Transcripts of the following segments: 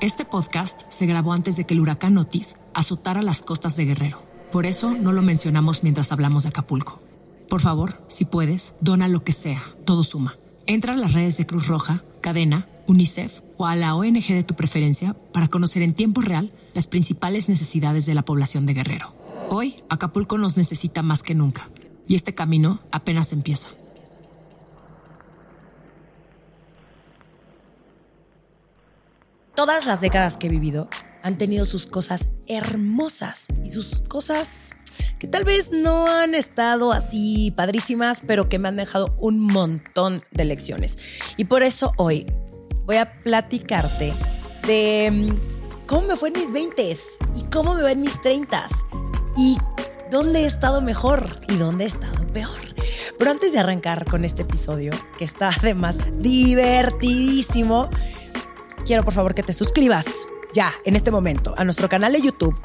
Este podcast se grabó antes de que el huracán Otis azotara las costas de Guerrero. Por eso no lo mencionamos mientras hablamos de Acapulco. Por favor, si puedes, dona lo que sea, todo suma. Entra a las redes de Cruz Roja, Cadena, UNICEF o a la ONG de tu preferencia para conocer en tiempo real las principales necesidades de la población de Guerrero. Hoy, Acapulco nos necesita más que nunca y este camino apenas empieza. Todas las décadas que he vivido han tenido sus cosas hermosas y sus cosas que tal vez no han estado así padrísimas, pero que me han dejado un montón de lecciones. Y por eso hoy voy a platicarte de mm, cómo me fue en mis 20s y cómo me va en mis 30s y dónde he estado mejor y dónde he estado peor. Pero antes de arrancar con este episodio, que está además divertidísimo, quiero por favor que te suscribas ya, en este momento, a nuestro canal de YouTube.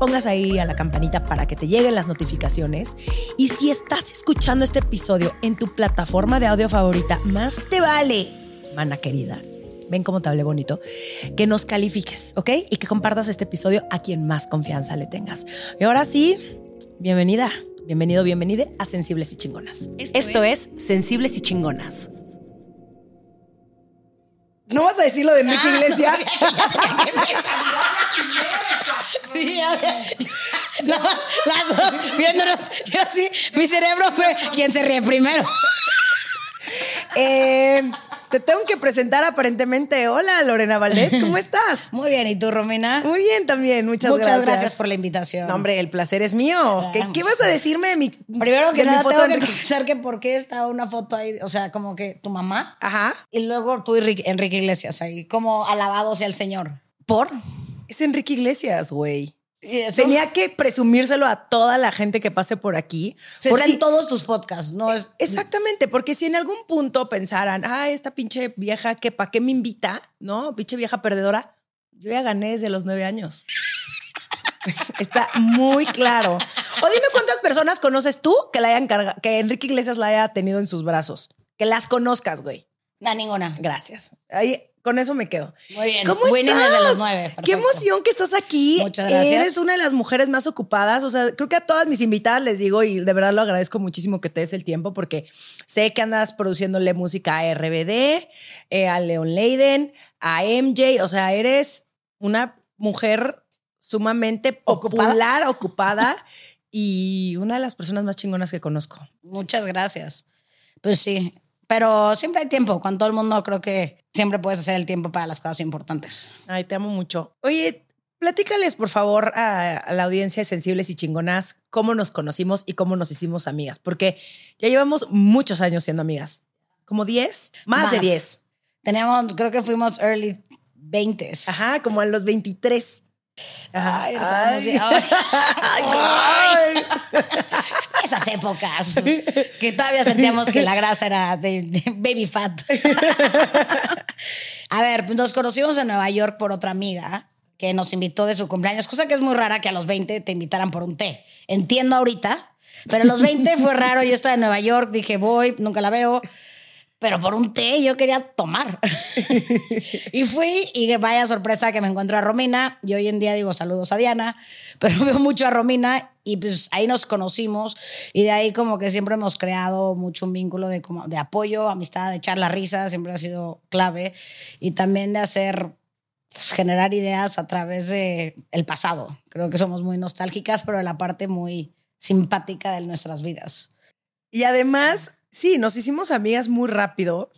Pongas ahí a la campanita para que te lleguen las notificaciones. Y si estás escuchando este episodio en tu plataforma de audio favorita, más te vale, mana querida. Ven cómo te hablé bonito. Que nos califiques, ¿ok? Y que compartas este episodio a quien más confianza le tengas. Y ahora sí, bienvenida, bienvenido, bienvenida a Sensibles y Chingonas. Esto es Sensibles y Chingonas. ¿No vas a decir lo de Enrique Iglesias? Sí, a ver. Las, las dos viéndonos. Yo sí, mi cerebro fue quien se ríe primero. Eh, te tengo que presentar aparentemente. Hola, Lorena Valdés, ¿cómo estás? Muy bien, ¿y tú, Romina? Muy bien también, muchas, Muchas gracias. gracias. por la invitación. No, hombre, el placer es mío. ¿Qué, qué vas a decirme de mi Primero que nada, tengo que confesar que por qué está una foto ahí, o sea, como que tu mamá Ajá. y luego tú y Enrique, Iglesias ahí, como alabados sea el Señor. ¿Por? Es Enrique Iglesias, güey. Tenía que presumírselo a toda la gente que pase por aquí. se en todos tus podcasts, no es... Exactamente, porque si en algún punto pensaran, ah, esta pinche vieja que para qué me invita, ¿no? Pinche vieja perdedora, yo ya gané desde los nueve años. Está muy claro. O dime cuántas personas conoces tú que la hayan carga- que Enrique Iglesias la haya tenido en sus brazos. Que las conozcas, güey. No, ninguna. Gracias. Ahí, con eso me quedo. Muy bien. ¿Cómo Winning estás? desde los nueve. Qué perfecto. emoción que estás aquí. Muchas gracias. Eres una de las mujeres más ocupadas. O sea, creo que a todas mis invitadas les digo y de verdad lo agradezco muchísimo que te des el tiempo porque sé que andas produciéndole música a RBD, eh, a Leon Leiden, a MJ. O sea, eres una mujer sumamente ¿Ocupada? popular, ocupada y una de las personas más chingonas que conozco. Muchas gracias. Pues sí, pero siempre hay tiempo. Con todo el mundo creo que siempre puedes hacer el tiempo para las cosas importantes. Ay, te amo mucho. Oye, platícales, por favor, a, a la audiencia de Sensibles y Chingonas cómo nos conocimos y cómo nos hicimos amigas, porque ya llevamos muchos años siendo amigas. ¿Como 10? Más, de Más. 10. Teníamos, creo que fuimos early 20s. Ajá, como a los 23. Ay, Ay. ay. Esas épocas que todavía sentíamos que la grasa era de, de baby fat. A ver, nos conocimos en Nueva York por otra amiga que nos invitó de su cumpleaños, cosa que es muy rara que a los 20 te invitaran por un té. Entiendo ahorita, pero a los 20 fue raro. Yo estaba en Nueva York, dije, voy, nunca la veo. Pero por un té yo quería tomar. y fui y vaya sorpresa que me encuentro a Romina. Y hoy en día digo saludos a Diana, pero veo mucho a Romina y pues ahí nos conocimos y de ahí como que siempre hemos creado mucho un vínculo de, como, de apoyo, amistad, de echar la risa, siempre ha sido clave y también de hacer, pues, generar ideas a través de el pasado. Creo que somos muy nostálgicas, pero de la parte muy simpática de nuestras vidas. Y además, sí, nos hicimos amigas muy rápido.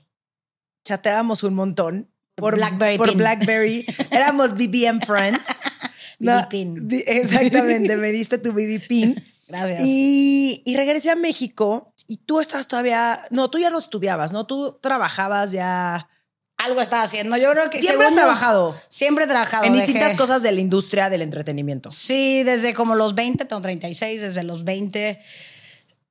Chateábamos un montón. Por Blackberry Por pin. Blackberry. Éramos BBM Friends. BB pin. di- Exactamente, me diste tu BB pin. Gracias. Y, y regresé a México y tú estabas todavía, no, tú ya no estudiabas, ¿no? Tú trabajabas ya. Algo estaba haciendo. Yo creo que Siempre has trabajado Siempre he trabajado. en dejé- distintas cosas de la industria del entretenimiento. Sí, desde como los 20, tengo 36, desde los 20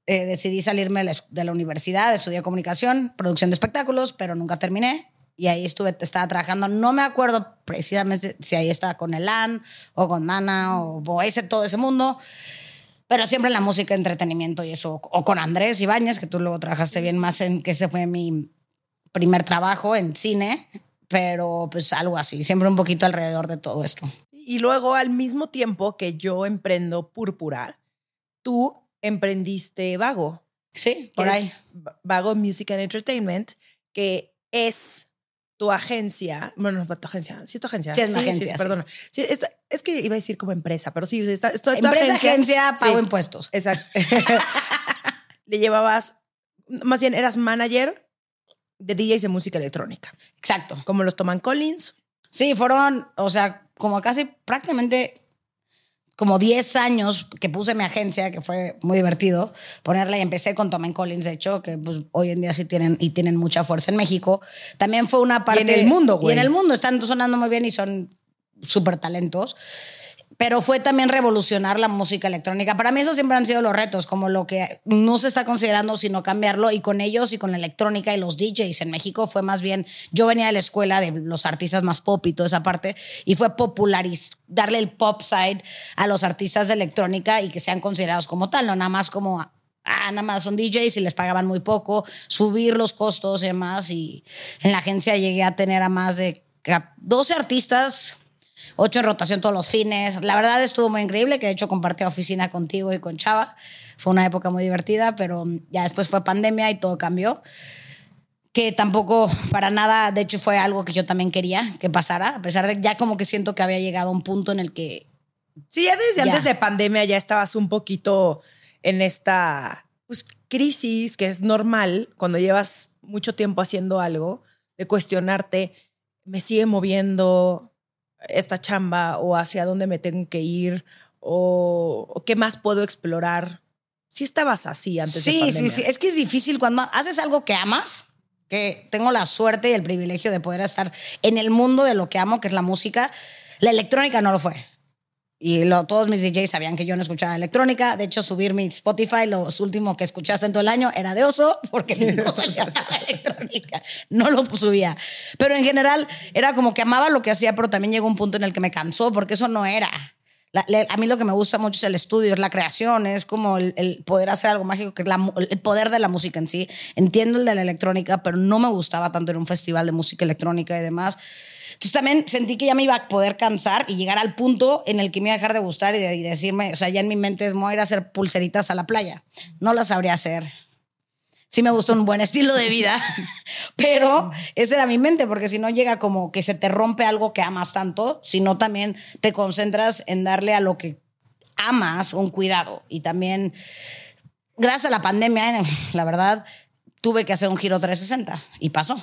eh, decidí salirme de la, universidad, estudié comunicación, producción de espectáculos, pero nunca terminé. Y ahí estuve, estaba trabajando. No me acuerdo precisamente si ahí estaba con Elan o con Nana o, o ese, todo ese mundo. Pero siempre la música, entretenimiento y eso. O con Andrés Ibáñez, que tú luego trabajaste bien más en que ese fue mi primer trabajo en cine. pero pues algo así, siempre un poquito alrededor de todo esto. Y luego, al mismo tiempo que yo emprendo Púrpura, tú emprendiste Vago. Sí, por ahí. Vago Music and Entertainment, que es tu agencia. Bueno, no, tu agencia. Sí, es tu agencia. Sí, es mi agencia, sí. perdona. Sí, esto- es que iba a decir como empresa, pero sí, está, es tu, tu Empresa, agencia, pago Sí. impuestos. Exacto. Le llevabas, más bien eras manager de DJs de música electrónica, Exacto. como los Toman Collins. Sí, fueron, o sea, como casi prácticamente como 10 años que puse mi agencia, que fue muy divertido ponerla y empecé con Tom Collins, de hecho, que pues hoy en día sí tienen y tienen mucha fuerza en México. También fue una parte... en el mundo, Y güey. en el mundo están sonando muy bien y son súper talentos. Pero fue también revolucionar la música electrónica. Para mí esos siempre han sido los retos, como lo que no se está considerando, sino cambiarlo. Y con ellos y con la electrónica y los DJs en México fue más bien, yo venía de la escuela de los artistas más pop y toda esa parte, y fue popularizar, darle el pop side a los artistas de electrónica y que sean considerados como tal, no nada más como ah, nada más son DJs y les pagaban muy poco, subir los costos y demás. Y en la agencia llegué a tener a más de ca- 12 artistas, 8 en rotación todos los fines. La verdad estuvo muy increíble, que de hecho compartí oficina contigo y con Chava. Fue una época muy divertida, pero ya después fue pandemia y todo cambió. Que tampoco para nada, de hecho fue algo que yo también quería que pasara, a pesar de ya como que siento que había llegado a un punto en el que Sí, ya desde Ya. antes de pandemia ya estabas un poquito en esta pues, crisis que es normal cuando llevas mucho tiempo haciendo algo, de cuestionarte, ¿me sigue moviendo esta chamba o hacia dónde me tengo que ir o, o qué más puedo explorar? Sí estabas así antes de Sí, pandemia. sí, sí. Es que es difícil cuando haces algo que amas, que tengo la suerte y el privilegio de poder estar en el mundo de lo que amo, que es la música. La electrónica no lo fue. Y lo- todos mis DJs sabían que yo no escuchaba electrónica. De hecho, subir mi Spotify, los últimos que escuchaste en todo el año, era de oso, porque no salía nada de electrónica. No lo subía. Pero en general, era como que amaba lo que hacía, pero también llegó un punto en el que me cansó, porque eso no era. La- a mí lo que me gusta mucho es el estudio, es la creación, es como el, el poder hacer algo mágico, que es la el poder de la música en sí. Entiendo el de la electrónica, pero no me gustaba tanto en un festival de música electrónica y demás. Entonces también sentí que ya me iba a poder cansar y llegar al punto en el que me iba a dejar de gustar y, de, decirme, o sea, ya en mi mente es, voy a ir a hacer pulseritas a la playa. No las sabría hacer. Sí me gusta un buen estilo de vida, pero esa era mi mente, porque si no llega como que se te rompe algo que amas tanto, sino también te concentras en darle a lo que amas un cuidado. Y también, gracias a la pandemia, la verdad, tuve que hacer un giro 360 y pasó.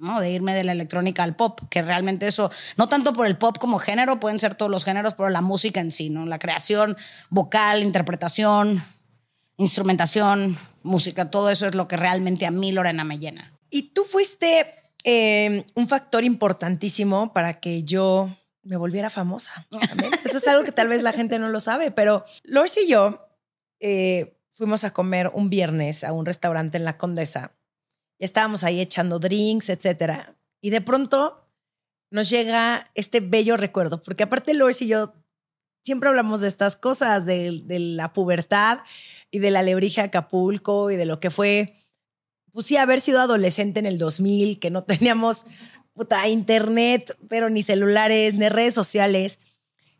¿No? De irme de la electrónica al pop, que realmente eso, no tanto por el pop como género, pueden ser todos los géneros, pero la música en sí, ¿no? La creación vocal, interpretación, instrumentación, música, todo eso es lo que realmente a mí, Lorena, me llena. Y tú fuiste eh, un factor importantísimo para que yo me volviera famosa. Eso es algo que tal vez la gente no lo sabe, pero Lors y yo eh, fuimos a comer un viernes a un restaurante en La Condesa. Y estábamos ahí echando drinks, etcétera. Y de pronto nos llega este bello recuerdo, porque aparte Lors y yo siempre hablamos de estas cosas, de, la pubertad y de la lebrija Acapulco y de lo que fue pues sí, haber sido adolescente en el 2000, que no teníamos internet, pero ni celulares, ni redes sociales.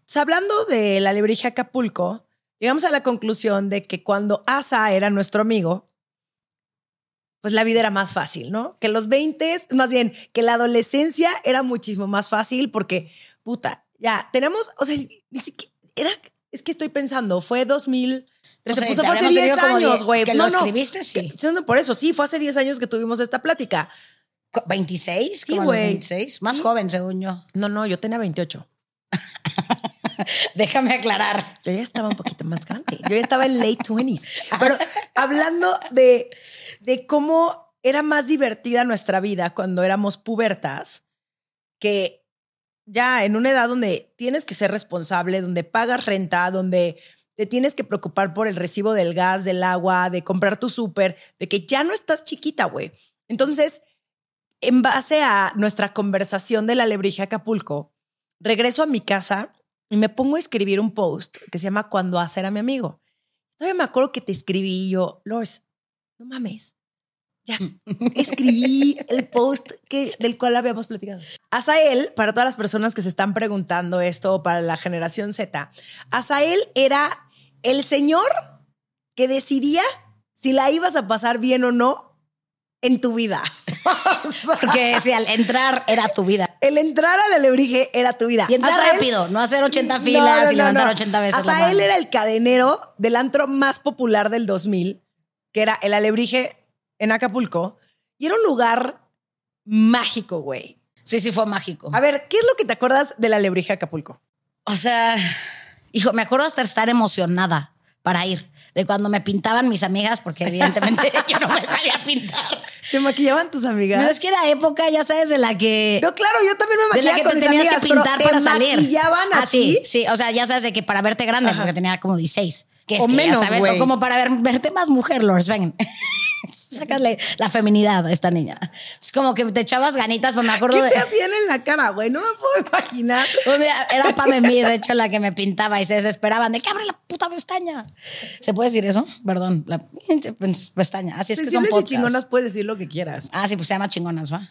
Entonces, hablando de la alebrije Acapulco, llegamos a la conclusión de que cuando Asa era nuestro amigo, pues la vida era más fácil, ¿no? Que los 20, más bien, que la adolescencia era muchísimo más fácil porque, puta, ya tenemos, o sea, ni siquiera, era, es que estoy pensando, fue 2000. O sea, pues te fue hace habremos 10 tenido como años, güey. que lo escribiste, sí. Que- no, por eso, sí, fue hace 10 años que tuvimos esta plática. Co- ¿26? Sí, güey. 26. Más Sí. joven, según yo. No, no, yo tenía 28. Déjame aclarar. Yo ya estaba un poquito más grande. Yo ya estaba en late 20s. Pero hablando de, de cómo era más divertida nuestra vida cuando éramos pubertas, que ya en una edad donde tienes que ser responsable, donde pagas renta, donde te tienes que preocupar por el recibo del gas, del agua, de comprar tu súper, de que ya no estás chiquita, güey. Entonces, en base a nuestra conversación de la Lebrija Acapulco, regreso a mi casa y me pongo a escribir un post que se llama Cuando hacer a mi amigo. Todavía me acuerdo que te escribí y yo, Lors, no mames, ya escribí el post que, del cual habíamos platicado. Azael, para todas las personas que se están preguntando esto, para la generación Z, Azael era el señor que decidía si la ibas a pasar bien o no en tu vida. Porque si al entrar era tu vida. El entrar al alebrije era tu vida. Y entrar Azael- rápido, no hacer 80 No, filas no, y levantar no. 80 veces Azael mano. era el cadenero del antro más popular del 2000, que era el alebrije en Acapulco. Y era un lugar mágico, güey. Sí, sí, fue mágico. A ver, ¿qué es lo que te acuerdas del alebrije Acapulco? O sea, hijo, me acuerdo hasta estar emocionada para ir. De cuando me pintaban mis amigas, porque evidentemente yo no me sabía pintar. ¿Te maquillaban tus amigas? No es que era época, ya sabes, de la que. No, claro, yo también me de la maquillaba que con te mis tenías amigas, que pero pintar ¿te para salir. maquillaban ah, así? sí, sí. O sea, ya sabes de que para verte grande, Ajá. porque tenía como 16. Que es O que, ya menos, sabes, o como para ver- verte más mujer, Lors, ven. Sácale la feminidad a esta niña. Es como que te echabas ganitas, pues me acuerdo ¿Qué de. te hacían en la cara, güey? No me puedo imaginar. Día Era Pam Mir, de hecho, la que me pintaba y se desesperaban de que abre la puta pestaña. ¿Se puede decir eso? Perdón, la pestaña. Así es que son y podcasts. chingonas puedes decir lo que quieras. Ah, sí, pues se llama chingonas, ¿va?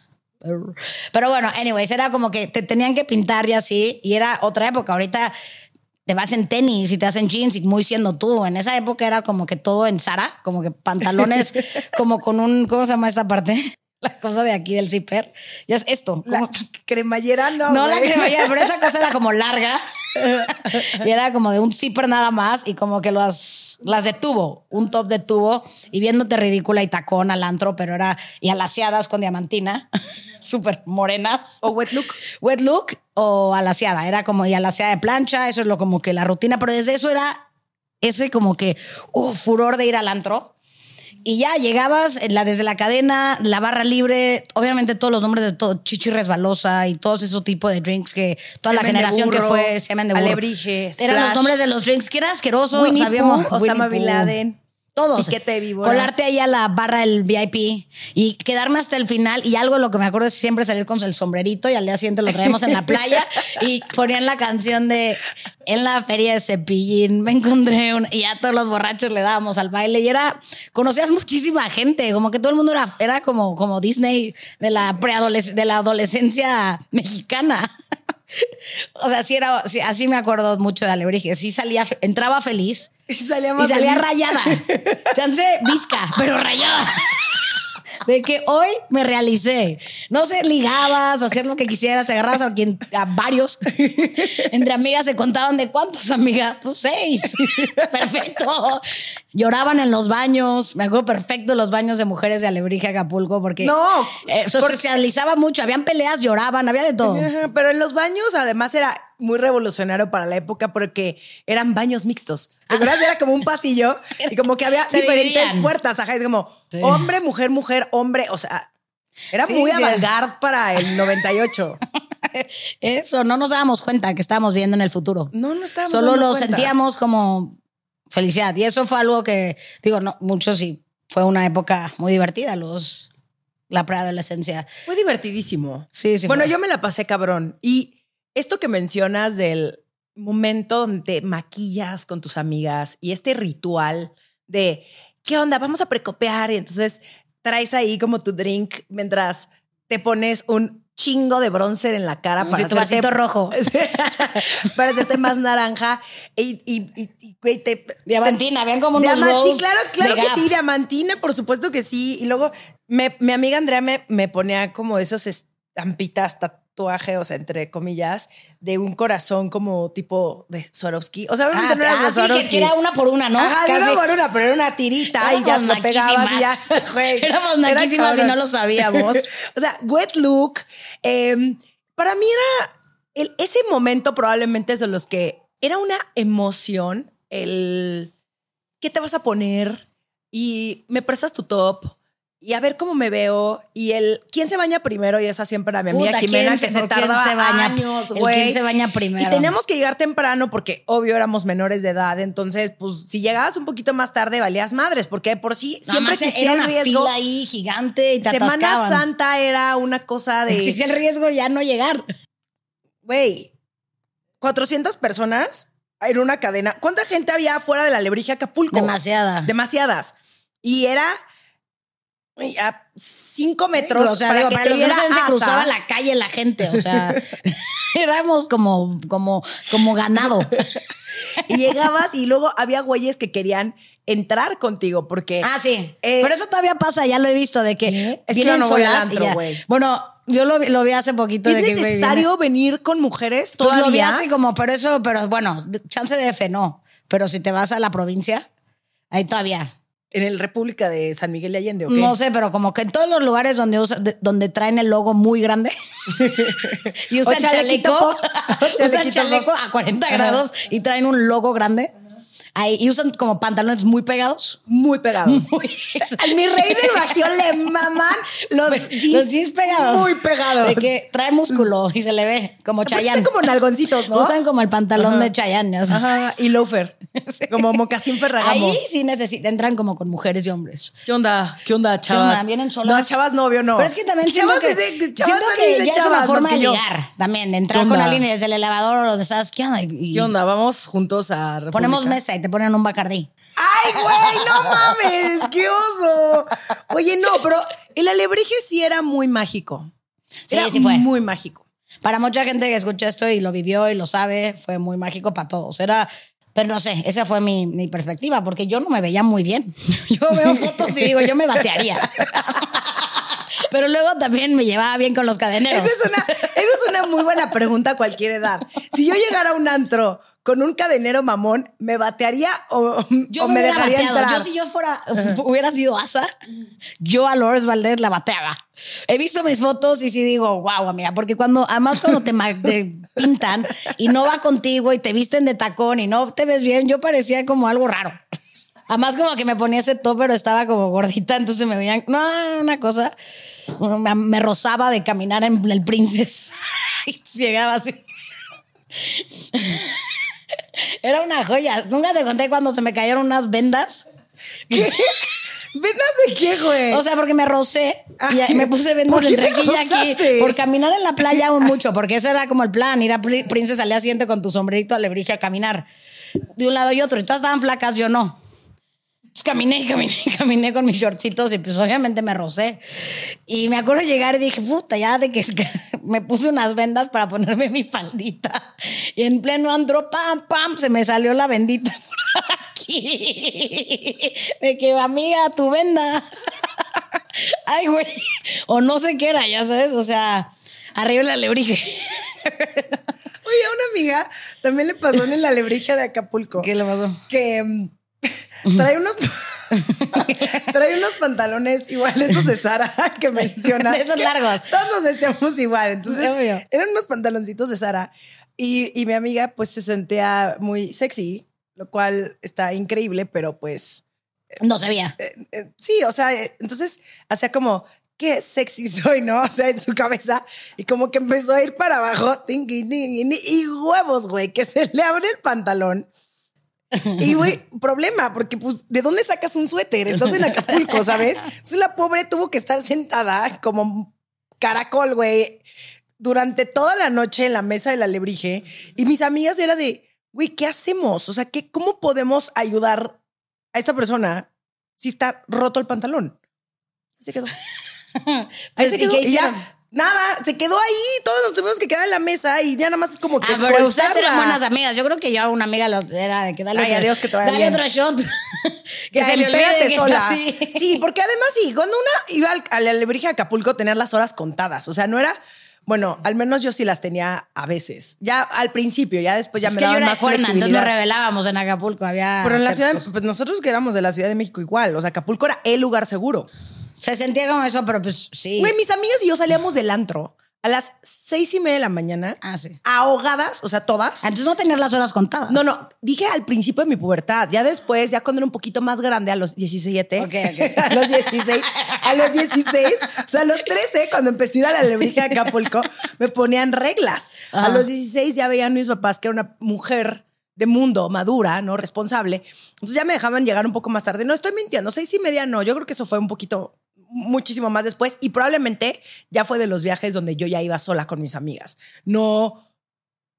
Pero bueno, anyways, era como que te tenían que pintar y así, y era otra época. Ahorita te vas en tenis y te hacen jeans y muy siendo tú. En esa época era como que todo en Sara, como que pantalones, como con un, ¿cómo se llama esta parte? La cosa de aquí del zipper. Ya es esto. La cremallera no, no la cremallera, pero esa cosa era como larga. y era como de un zipper nada más y como que las, las de tubo, un top de tubo y viéndote ridícula y tacón al antro, pero era y alaciadas con diamantina, súper morenas. O wet look. Wet look o alaciada, era como y alaciada de plancha, eso es lo como que la rutina, pero desde eso era ese como que uh, furor de ir al antro. Y ya llegabas en la, desde la cadena, la barra libre, obviamente todos los nombres de todo, chichi resbalosa y todos esos tipos de drinks que toda la Semen generación que fue, semen de burro. alebrije, Eran los nombres de los drinks, que era asqueroso, Winnie sabíamos. Pooh, Osama Winnie Bin. Laden. Todos. Piquete de víbora. Colarte ahí a la barra del VIP y quedarme hasta el final. Y algo de lo que me acuerdo es siempre salir con el sombrerito y al día siguiente lo traíamos en la playa y ponían la canción de En la feria de Cepillín me encontré un... Y ya todos los borrachos le dábamos al baile y era... Conocías muchísima gente, como que todo el mundo era, era como, como Disney de la, preadoles- de la adolescencia mexicana. O sea, sí era, sí, así me acuerdo mucho de Alebrije. Sí salía, entraba feliz Y salía y más salía feliz. rayada. Chance visca, pero rayada. De que hoy me realicé. No sé, ligabas, hacer lo que quisieras, te agarrabas a, quien, a varios. Entre amigas se contaban de cuántos, amigas. Pues seis. Perfecto. Lloraban en los baños. Me acuerdo perfecto los baños de mujeres de Alebrije Acapulco porque No, eh, socializaba mucho. Habían peleas, lloraban, había de todo. Ajá, Pero en los baños, además, era muy revolucionario para la época porque eran baños mixtos. De verdad, era como un pasillo y como que había Se diferentes dividían. puertas. Ajá, es como Sí. hombre, mujer, mujer, hombre. O sea, era Sí, muy sí. avant-garde para el 98. Eso, no nos dábamos cuenta que estábamos viendo en el futuro. No, no estábamos Solo lo cuenta. sentíamos como felicidad. Y eso fue algo que, digo, no, mucho sí, fue una época muy divertida, los, la preadolescencia. Fue divertidísimo. Sí, sí. bueno, fue. yo me la pasé cabrón. Y esto que mencionas del momento donde te maquillas con tus amigas y este ritual de, ¿qué onda? Vamos a precopear y entonces traes ahí como tu drink mientras te pones un chingo de bronzer en la cara Sí, para tu vasito hacerte, rojo. para hacerte más naranja y, y, y- y, güey, te, Diamantina, vean como unos sí, claro, claro que Gap. sí, diamantina, por supuesto que sí. Y luego me- mi amiga Andrea me, me ponía como esos estampitas, tatuaje, o sea, entre comillas, de un corazón como tipo de Swarovski. O sea, obviamente Ah, no era ah, de sí, Swarovski. que, que era una por una, ¿no? Ajá, Casi. una por una, pero era una tirita y ya Éramos lo pegabas y ya. güey, Éramos era naquísimas y no lo sabíamos. o sea, wet look. eh, para mí era el- ese momento probablemente es de los que era una emoción el qué te vas a poner y me prestas tu top y a ver cómo me veo y el quién se baña primero y esa siempre era mi amiga Puta, Jimena ¿quién que se tardaba se baña? años, güey. quién se baña primero. Y teníamos que llegar temprano porque obvio éramos menores de edad, entonces pues si llegabas un poquito más tarde valías madres porque por sí Nada siempre existía era el riesgo. ahí gigante y te Semana atascaban. Santa era una cosa de Existía el riesgo ya no llegar. güey, 400 personas en una cadena. ¿Cuánta gente había afuera de la Lebrija Acapulco? Demasiada. Demasiadas. Y era a cinco metros. o sea, para digo, que para los que no se cruzaba la calle la gente, o sea, éramos como, como, como ganado. Y llegabas y luego había güeyes que querían entrar contigo porque. Ah, sí. Eh, Pero eso todavía pasa, ya lo he visto, de que. Es que yo no voy al antro, güey. Bueno, yo lo, vi- lo vi hace poquito. ¿Es de que, necesario venir con mujeres Pues todavía? lo vi así como, pero eso, pero bueno, chance de F no. Pero si te vas a la provincia, ahí todavía. En el República de San Miguel de Allende, ¿o qué? No sé, pero como que en todos los lugares donde, usa- de- donde traen el logo muy grande y usan chaleco, pop. O usan chaleco a 40 Ajá. grados y traen un logo grande ahí, y usan como pantalones muy pegados. Muy pegados. Muy Al mi rey del bajío le maman los jeans, los jeans pegados. Muy pegados. De que trae músculo y se le ve como Chayanne. como nalgoncitos, ¿no? Usan como el pantalón Ajá. de Chayanne. o sea. Ajá, y loafer. Como mocasín ferragamo. Ahí sí necesitan, entran como con mujeres y hombres. ¿Qué onda? ¿Qué onda, ¿Qué chavas? onda? ¿Vienen solas? No, chavas no, obvio no. Pero es que también siento Chavas que, es de- chavas siento que es de ya es chavas, una más forma de ligar también, de entrar ¿Qué con alguien y desde el elevador o donde estás, ¿qué onda? Y- ¿Qué onda? Vamos juntos a República. Ponemos mesa y te ponen un bacardí. ¡Ay, güey! ¡No mames! ¡Qué oso! Oye, no, pero el alebrije sí era muy mágico. Sí, Era sí fue. muy mágico. Para mucha gente que escucha esto y lo vivió y lo sabe, fue muy mágico para todos. Era, pero no sé, esa fue mi, mi perspectiva, porque yo no me veía muy bien. Yo veo fotos y digo, yo me batearía. Pero luego también me llevaba bien con los cadeneros. Esa es, una, esa es una muy buena pregunta a cualquier edad. Si yo llegara a un antro con un cadenero mamón, ¿me batearía o, Yo o me, me, dejaría bateado. entrar? Yo si yo fuera, hubiera sido asa, yo a Lourdes Valdés la bateaba. He visto mis fotos y sí digo, wow, amiga, porque cuando, además cuando te, te pintan y no va contigo y te visten de tacón y no te ves bien, yo parecía como algo raro. Además como que me ponía ese top, pero estaba como gordita, entonces me veían, no, una cosa, me, me rozaba de caminar en el Princess y llegaba así. Era una joya. Nunca te conté cuando se me cayeron unas vendas. ¿Vendas de qué, güey? O sea, porque me rocé y Ay, me puse vendas ¿por de qué entrequilla aquí por caminar en la playa mucho, porque ese era como el plan, ir a Pri- Princesa al día siguiente con tu sombrerito alebrije a caminar de un lado y otro. Y todas estaban flacas, yo no. Pues caminé, caminé, caminé con mis shortcitos y pues obviamente me rocé. Y me acuerdo llegar y dije, puta, ya de que me puse unas vendas para ponerme mi faldita. Y en pleno andro, pam, pam, se me salió la bendita por aquí. De que, amiga, tu venda. Ay, güey. O no sé qué era, ya sabes. O sea, arriba el alebrije. Oye, a una amiga también le pasó en el alebrije de Acapulco. ¿Qué le pasó? que mm, trae unos trae unos pantalones igual estos de Sara que mencionas. Esos que largos. Todos nos vestíamos igual. Entonces, Obvio. eran unos pantaloncitos de Sara. Y, y mi amiga, pues, se sentía muy sexy, lo cual está increíble, pero pues, No sabía. eh, sí, o sea, eh, entonces hacía como, qué sexy soy, ¿no? O sea, en su cabeza. Y como que empezó a ir para abajo, y huevos, güey, que se le abre el pantalón. Y, güey, problema, porque, pues, ¿de dónde sacas un suéter? Estás en Acapulco, ¿sabes? Entonces la pobre tuvo que estar sentada como caracol, güey, durante toda la noche en la mesa del alebrije. Y mis amigas era de, güey, ¿qué hacemos? O sea, ¿qué, ¿cómo podemos ayudar a esta persona si está roto el pantalón? Ahí se quedó. Ahí Pues, se ¿y quedó. Y ya? Nada, se quedó ahí. Todos nos tuvimos que quedar en la mesa y ya nada más es como que Ah, pero ustedes eran buenas amigas. Yo creo que yo a una amiga los- era de que dale, Ay, otro- adiós, que te vaya dale bien. otro shot. que se le olvide empédate que sola. está así. Sí, porque además sí, cuando una iba al, al alebrije de Acapulco tener las horas contadas. O sea, no era. Bueno, al menos yo sí las tenía a veces. Ya al principio, ya después ya es me que yo daban era más cuerna, entonces nos flexibilidad. revelábamos en Acapulco. Había Pero en la ciudad, pues nosotros que éramos de la Ciudad de México igual. O sea, Acapulco era el lugar seguro. Se sentía como eso, pero pues sí. Güey, mis amigas y yo salíamos del antro a las seis y media de la mañana, Ah, sí. ahogadas, o sea, todas. Entonces no tener las horas contadas. No, no, dije al principio de mi pubertad, ya después, ya cuando era un poquito más grande, a los 17, Ok, ok. a los 16, a los 16, o sea, a los 13, cuando empecé a ir a la alebrije de Acapulco, me ponían reglas. A los 16 ya veían mis papás que era una mujer de mundo, madura, ¿no? Responsable. Entonces ya me dejaban llegar un poco más tarde. No estoy mintiendo, seis y media no, yo creo que eso fue un poquito, muchísimo más después y probablemente ya fue de los viajes donde yo ya iba sola con mis amigas. No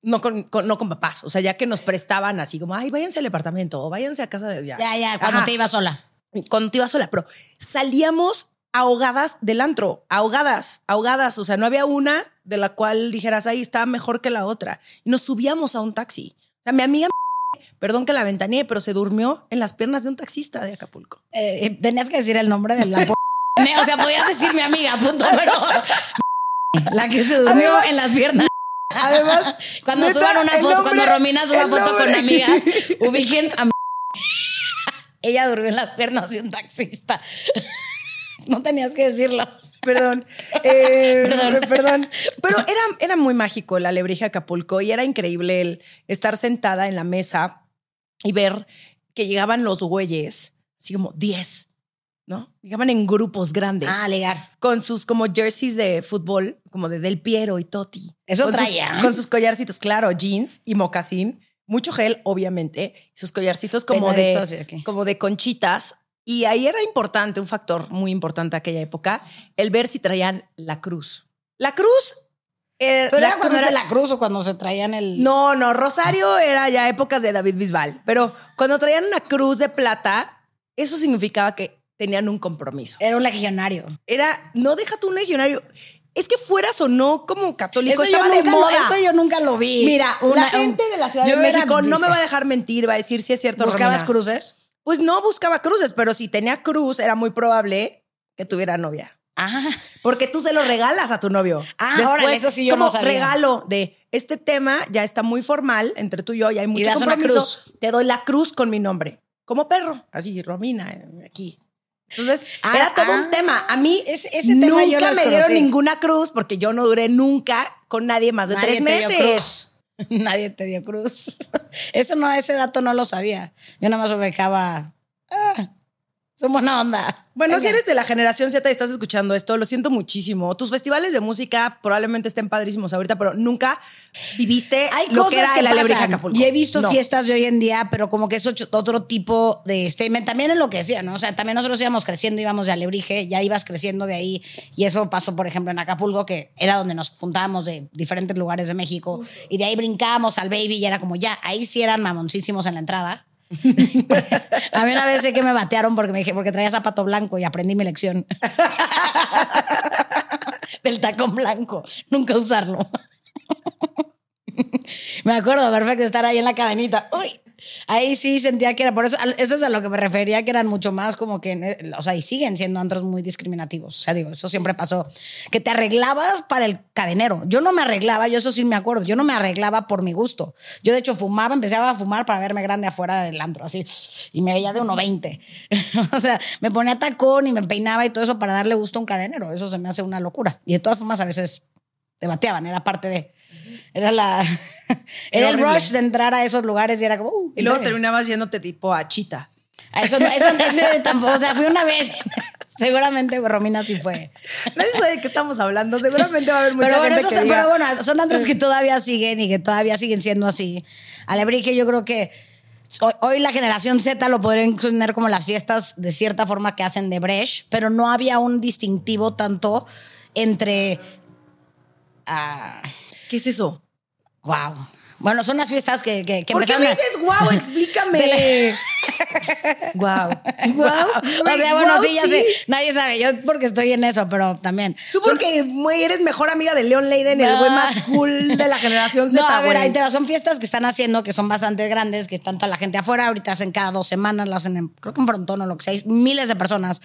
no con, con- no con papás, o sea, ya que nos prestaban así como, ay, váyanse al departamento o váyanse a casa de ya. Ya, ya, cuando Ajá. te ibas sola. Cuando te ibas sola, pero salíamos ahogadas del antro, ahogadas, ahogadas. O sea, no había una de la cual dijeras, ahí está mejor que la otra. Y nos subíamos a un taxi. O sea, mi amiga, perdón que la ventaneé, pero se durmió en las piernas de un taxista de Acapulco. Eh, eh, tenías que decir el nombre de la. o sea, podías decir mi amiga, punto, pero. la que se durmió Además- en las piernas. Además, Cuando neta, suban una foto, nombre- cuando Romina suba foto con amigas, ubiquen a mi- Ella durmió en las piernas de un taxista. No tenías que decirlo. Perdón. Eh, Perdón. perdón. Pero era, era muy mágico el alebrije Acapulco y era increíble el estar sentada en la mesa y ver que llegaban los güeyes, así como 10, ¿no? Llegaban en grupos grandes. Ah, ligar. con sus como jerseys de fútbol, como de Del Piero y Totti. Eso con sus- traía. con sus collarcitos, claro, jeans y mocasín, mucho gel, obviamente, sus collarcitos como de, como de conchitas. Y ahí era importante, un factor muy importante aquella época, el ver si traían la cruz. La cruz. eh, Pero era cuando cruz- era la cruz o cuando se traían el. No, no, Rosario era ya épocas de David Bisbal, pero cuando traían una cruz de plata, eso significaba que tenían un compromiso Era un legionario. era, no deja tú un legionario. Es que fueras o no como católico, Eso yo, estaba de nunca lo, moda. eso yo nunca lo vi. Mira, Una- la gente de la Ciudad yo de México no me va a dejar mentir, va a decir si es cierto. ¿Buscabas Romina. cruces? Pues no buscaba cruces, pero si tenía cruz, era muy probable que tuviera novia. Ah, Porque tú se lo regalas a tu novio. Ah, órale, eso sí yo como no sabía. regalo de este tema ya está muy formal entre tú y yo, ya hay mucho compromiso. cruz. Te doy la cruz con mi nombre. Como perro. Así, Romina, eh, aquí. Entonces, Ah, era todo ah, un tema. A mí ese- ese tema nunca yo me dieron ninguna cruz porque yo no duré nunca con nadie más de nadie tres te meses. dio cruz. Nadie te dio cruz. Eso no, ese dato no lo sabía. Yo nada más ubicaba. Ah, son buena onda. Bueno, si eres de la generación Z y estás escuchando esto, lo siento muchísimo. Tus festivales de música probablemente estén padrísimos ahorita, pero nunca viviste Hay lo cosas que era pasan. Acapulco. Y he visto No. fiestas de hoy en día, pero como que es otro tipo de statement. También es lo que decía, ¿no? O sea, también nosotros íbamos creciendo, íbamos de Alebrije, ya ibas creciendo de ahí. Y eso pasó, por ejemplo, en Acapulco, que era donde nos juntábamos de diferentes lugares de México. Y de ahí brincábamos al Baby y era como ya, ahí sí eran mamoncísimos en la entrada. A mí una vez que me batearon porque me dije, porque traía zapato blanco y aprendí mi lección. Del tacón blanco. Nunca usarlo. Me acuerdo perfecto estar ahí en la cadenita. Uy, ahí sí sentía que era por eso. Eso es a lo que me refería, que eran mucho más como que, eh, o sea, y siguen siendo antros muy discriminativos. O sea, digo, eso siempre pasó. Que te arreglabas para el cadenero. Yo no me arreglaba, yo eso sí me acuerdo. Yo no me arreglaba por mi gusto. Yo, de hecho, fumaba, empezaba a fumar para verme grande afuera del antro, así. Y me veía de 1,20. o sea, me ponía tacón y me peinaba y todo eso para darle gusto a un cadenero. Eso se me hace una locura. Y de todas formas, a veces te bateaban, era parte de. Era la. Era el horrible. rush de entrar a esos lugares y era como. uh, Y luego terminabas yéndote tipo a chita. Ah, Eso, no- eso, ese tampoco. O sea, fui una vez. Seguramente Romina sí fue. Nadie sabe de qué estamos hablando. Seguramente va a haber mucha Pero bueno, gente que son, diga, pero bueno, son antros que todavía siguen y que todavía siguen siendo así. Alebrije, yo creo que hoy, hoy la generación Z lo podrían tener como las fiestas de cierta forma que hacen de Brecht, pero no había un distintivo tanto entre. ah, ¿qué es eso? wow. Bueno, son las fiestas que, que, que ¿Por qué me dices guau? Explícame. Guau. Guau. O sea, bueno, sí, ya sé. Nadie sabe. Yo porque estoy en eso, pero también. Tú porque güey, eres mejor amiga de Leon Leiden, el güey más cool de la generación Z, No, a ver, ahí te va. Son fiestas que están haciendo, que son bastante grandes, que están toda la gente afuera. Ahorita hacen cada dos semanas, las hacen en, creo que en Frontón o lo que sea, miles de personas.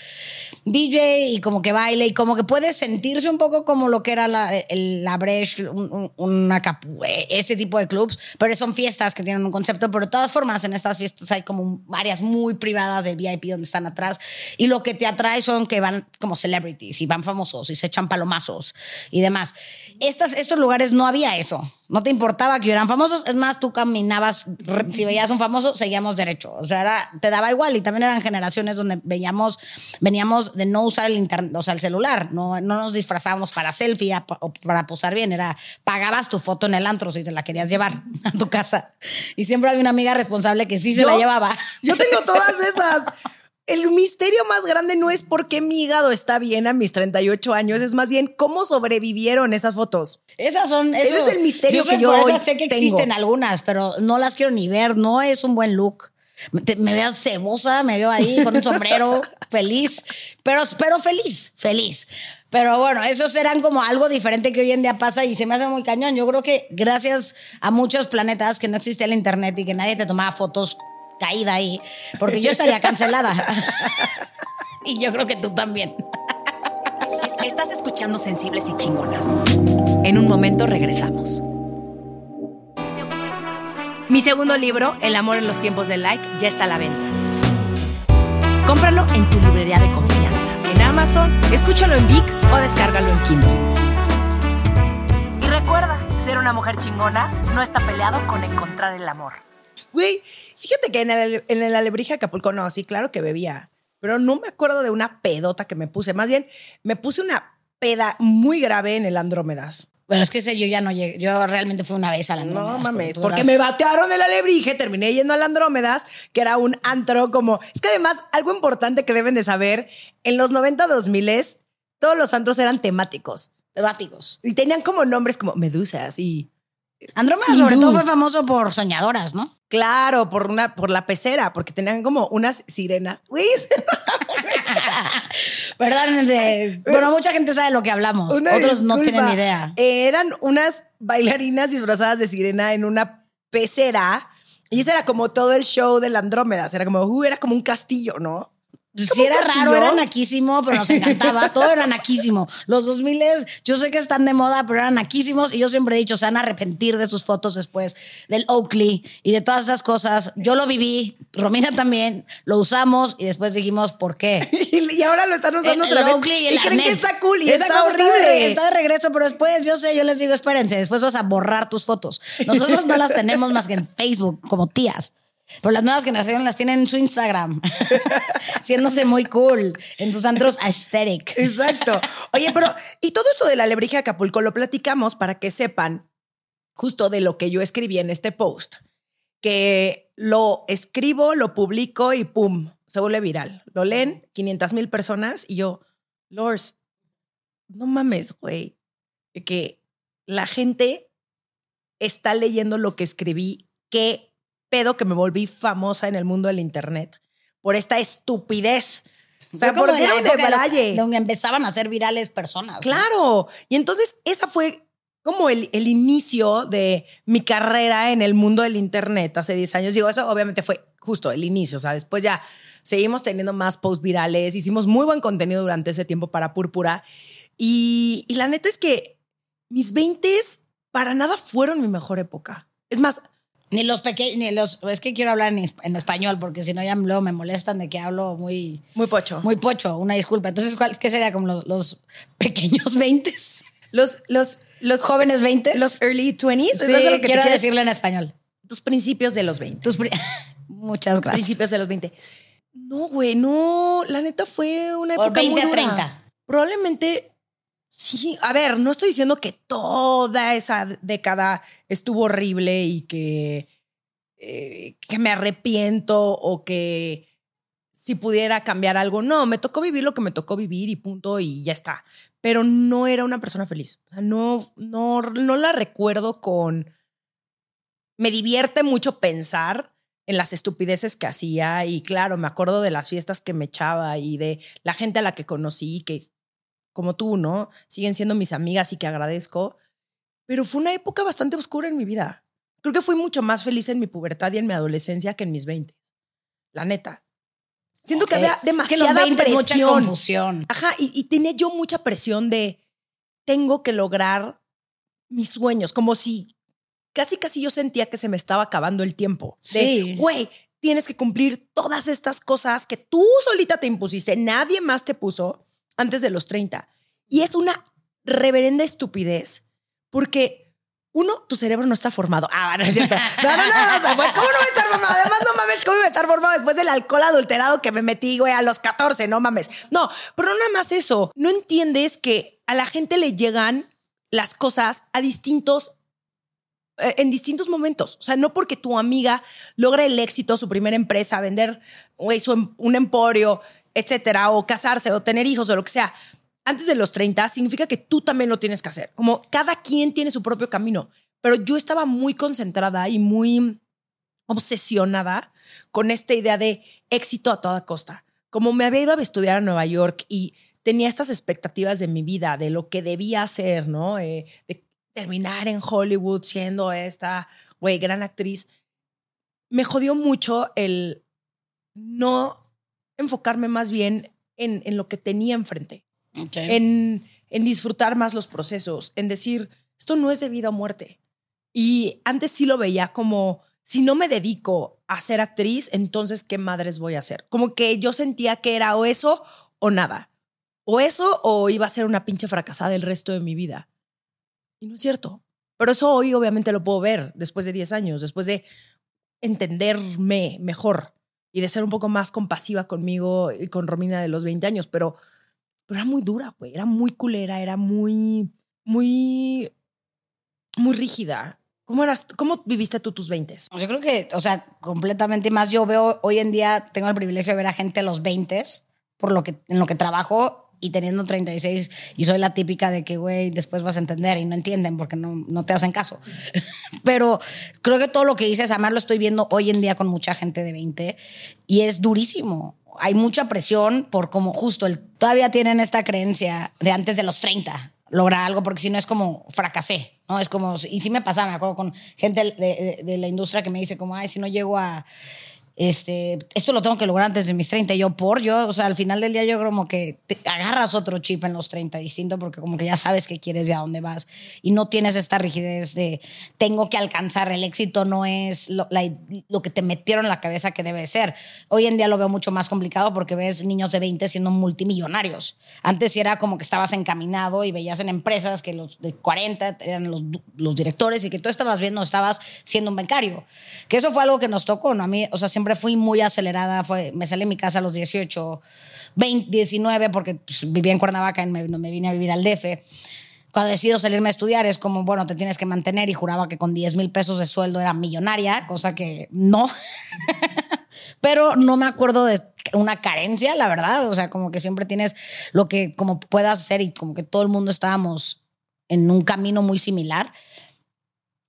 DJ y como que baile y como que puede sentirse un poco como lo que era la, el- la Brecht, un- un- una capu- este tipo de pero son fiestas que tienen un concepto, pero de todas formas en estas fiestas hay como áreas muy privadas del VIP donde están atrás y lo que te atrae son que van como celebrities y van famosos y se echan palomazos y demás. Estos lugares no había eso. No te importaba que eran famosos, es más, tú caminabas, si veías un famoso, seguíamos derecho. O sea, era- te daba igual y también eran generaciones donde veíamos, veníamos de no usar el internet, o sea, el celular, no, no nos disfrazábamos para selfie o para posar bien, era pagabas tu foto en el antro si te la querías llevar a tu casa. Y siempre había una amiga responsable que sí se Yo- la llevaba. Yo tengo todas esas. El misterio más grande no es por qué mi hígado está bien a mis 38 años, es más bien cómo sobrevivieron esas fotos. Esas son. Ese eso- es el misterio sé que yo hoy sé que tengo. existen algunas, pero no las quiero ni ver. No es un buen look. Te- me veo cebosa, me veo ahí con un sombrero, feliz, pero, pero feliz, feliz. Pero bueno, esos eran como algo diferente que hoy en día pasa y se me hace muy cañón. Yo creo que gracias a muchos planetas que no existía el internet y que nadie te tomaba fotos caída ahí, porque yo estaría cancelada. y yo creo que tú también. Estás escuchando Sensibles y Chingonas. En un momento regresamos. Mi segundo libro, El amor en los tiempos del like, ya está a la venta. Cómpralo en tu librería de confianza, en Amazon, escúchalo en Vic o descárgalo en Kindle. Y recuerda, ser una mujer chingona no está peleado con encontrar el amor. Güey, fíjate que en el, en el Alebrije Acapulco, no, sí, claro que bebía. Pero no me acuerdo de una pedota que me puse. Más bien, me puse una peda muy grave en el Andrómedas. Bueno, es que ese yo ya no llegué. Yo realmente fui una vez a la No Andrómedas, mames, porque me batearon del Alebrije, terminé yendo al Andrómedas, que era un antro como... Es que además, algo importante que deben de saber, en los 90, 2000 todos los antros eran temáticos. temáticos. Y tenían como nombres como medusas y... Andrómeda sobre todo fue famoso por soñadoras, ¿no? Claro, por una, por la pecera, porque tenían como unas sirenas. Perdónense. Bueno, mucha gente sabe de lo que hablamos. Una Otros no tienen idea. Eh, Eran unas bailarinas disfrazadas de sirena en una pecera. Y ese era como todo el show del Andrómedas. Era como, uh, era como un castillo, ¿no? Pues ¿Como sí era castillo? raro, era naquísimo, pero nos encantaba. Todo era naquísimo. Los 2000 yo sé que están de moda, pero eran naquísimos. Y yo siempre he dicho, se van a arrepentir de sus fotos después del Oakley y de todas esas cosas. Yo lo viví, Romina también, lo usamos y después dijimos, ¿por qué? Y, ahora lo están usando El- otra el vez. Oakley y el creen que está cool y Esa está cosa Está de, horrible. está de regreso, pero después, yo sé, yo les digo, espérense, después vas a borrar tus fotos. Nosotros no las tenemos más que en Facebook, como tías. Pero las nuevas generaciones las tienen en su Instagram, siéndose muy cool en sus antros aesthetic. Exacto. Oye, pero, y todo esto de la alebrije de Acapulco lo platicamos para que sepan justo de lo que yo escribí en este post, que lo escribo, lo publico y pum, se vuelve viral. Lo leen 500 mil personas y yo, Lors, no mames, güey, que la gente está leyendo lo que escribí, qué pedo que me volví famosa en el mundo del internet por esta estupidez. O sea, ¿por de qué no donde empezaban a ser virales personas. ¿no? Claro. Y entonces esa fue como el, el inicio de mi carrera en el mundo del Internet hace 10 años. Digo, eso obviamente fue justo el inicio. O sea, después ya seguimos teniendo más posts virales, hicimos muy buen contenido durante ese tiempo para Púrpura. Y, y la neta es que mis 20 para nada fueron mi mejor época. Es más, Ni los pequeños, ni los. Es que quiero hablar en, es- en español, porque si no ya luego me molestan de que hablo muy. muy pocho. Muy pocho, una disculpa. Entonces, ¿cuál, ¿qué sería como los, los pequeños 20? los, los, los jóvenes 20? los early 20s. ¿es Sí, eso lo que quiero decirlo en español. Tus principios de los 20. Tus pri- Muchas gracias. principios de los 20. No, güey, no. La neta fue una época 20 muy a dura. 30. Probablemente sí. A ver, no estoy diciendo que toda esa década estuvo horrible y que, eh, que me arrepiento o que si pudiera cambiar algo. No, me tocó vivir lo que me tocó vivir y punto y ya está. Pero no era una persona feliz. No, no, no la recuerdo con... Me divierte mucho pensar en las estupideces que hacía y claro, me acuerdo de las fiestas que me echaba y de la gente a la que conocí que como tú, ¿no? Siguen siendo mis amigas y que agradezco, pero fue una época bastante oscura en mi vida. Creo que fui mucho más feliz en mi pubertad y en mi adolescencia que en mis 20. La neta. Siento que Ok. había Es que demasiada los 20 es mucha presión. confusión. Ajá, y, y tenía yo mucha presión de tengo que lograr mis sueños, como si casi casi yo sentía que se me estaba acabando el tiempo. De, Sí. güey, tienes que cumplir todas estas cosas que tú solita te impusiste, nadie más te puso antes de los 30. Y es una reverenda estupidez porque uno, tu cerebro no está formado. Ah, no es cierto. No, no, no, pues, ¿cómo no va a estar formado? Además, no mames, ¿cómo iba a estar formado después del alcohol adulterado que me metí, güey, a los 14? No mames. No, pero nada más eso. No entiendes que a la gente le llegan las cosas a distintos eh, en distintos momentos. O sea, no porque tu amiga logra el éxito, su primera empresa, vender su em- un emporio, etcétera, o casarse, o tener hijos, o lo que sea, antes de los 30, significa que tú también lo tienes que hacer. Como cada quien tiene su propio camino. Pero yo estaba muy concentrada y muy obsesionada con esta idea de éxito a toda costa. Como me había ido a estudiar a Nueva York y tenía estas expectativas de mi vida, de lo que debía hacer, ¿no? Eh, de terminar en Hollywood siendo esta, güey, gran actriz. Me jodió mucho el no enfocarme más bien en, en lo que tenía enfrente, en, en disfrutar más los procesos, en decir, esto no es de vida o muerte. Y antes sí lo veía como, si no me dedico a ser actriz, entonces, ¿qué madres voy a hacer? Como que yo sentía que era o eso o nada. O eso o iba a ser una pinche fracasada el resto de mi vida. Y no es cierto. Pero eso hoy obviamente lo puedo ver después de 10 años, después de entenderme mejor y de ser un poco más compasiva conmigo y con Romina de los 20 años. Pero, pero era muy dura, güey. Era muy culera, era muy, muy, muy rígida. ¿Cómo, eras, ¿Cómo viviste tú tus 20? Yo creo que, o sea, completamente más. Yo veo hoy en día, tengo el privilegio de ver a gente a los 20 por lo que, en lo que trabajo y teniendo 36 y soy la típica de que, güey, después vas a entender y no entienden porque no, no te hacen caso. Pero creo que todo lo que dices, además lo estoy viendo hoy en día con mucha gente de 20 y es durísimo. Hay mucha presión por como justo el, todavía tienen esta creencia de antes de los 30 lograr algo porque si no es como fracasé, ¿no? Es como, y sí me pasaba, me acuerdo con gente de, de, de la industria que me dice como, ay, si no llego a este, esto lo tengo que lograr antes de mis 30. Y yo por, yo, o sea, al final del día yo como que te agarras otro chip en los 30 distinto porque como que ya sabes qué quieres y a dónde vas y no tienes esta rigidez de tengo que alcanzar el éxito, no es lo, lo que te metieron en la cabeza que debe ser. Hoy en día lo veo mucho más complicado porque ves niños de 20 siendo multimillonarios. Antes era como que estabas encaminado y veías en empresas que los de 40 eran los, los directores y que tú estabas viendo, estabas siendo un bancario. Que eso fue algo que nos tocó, ¿no? A mí, o sea, siempre fui muy acelerada. Fue, me salí de mi casa a los 18, 20, 19, porque pues, vivía en Cuernavaca y me, me vine a vivir al DF cuando decido salirme a estudiar es como, bueno, te tienes que mantener y juraba que con 10 mil pesos de sueldo era millonaria, cosa que no. Pero no me acuerdo de una carencia, la verdad. O sea, como que siempre tienes lo que como puedas hacer y como que todo el mundo estábamos en un camino muy similar.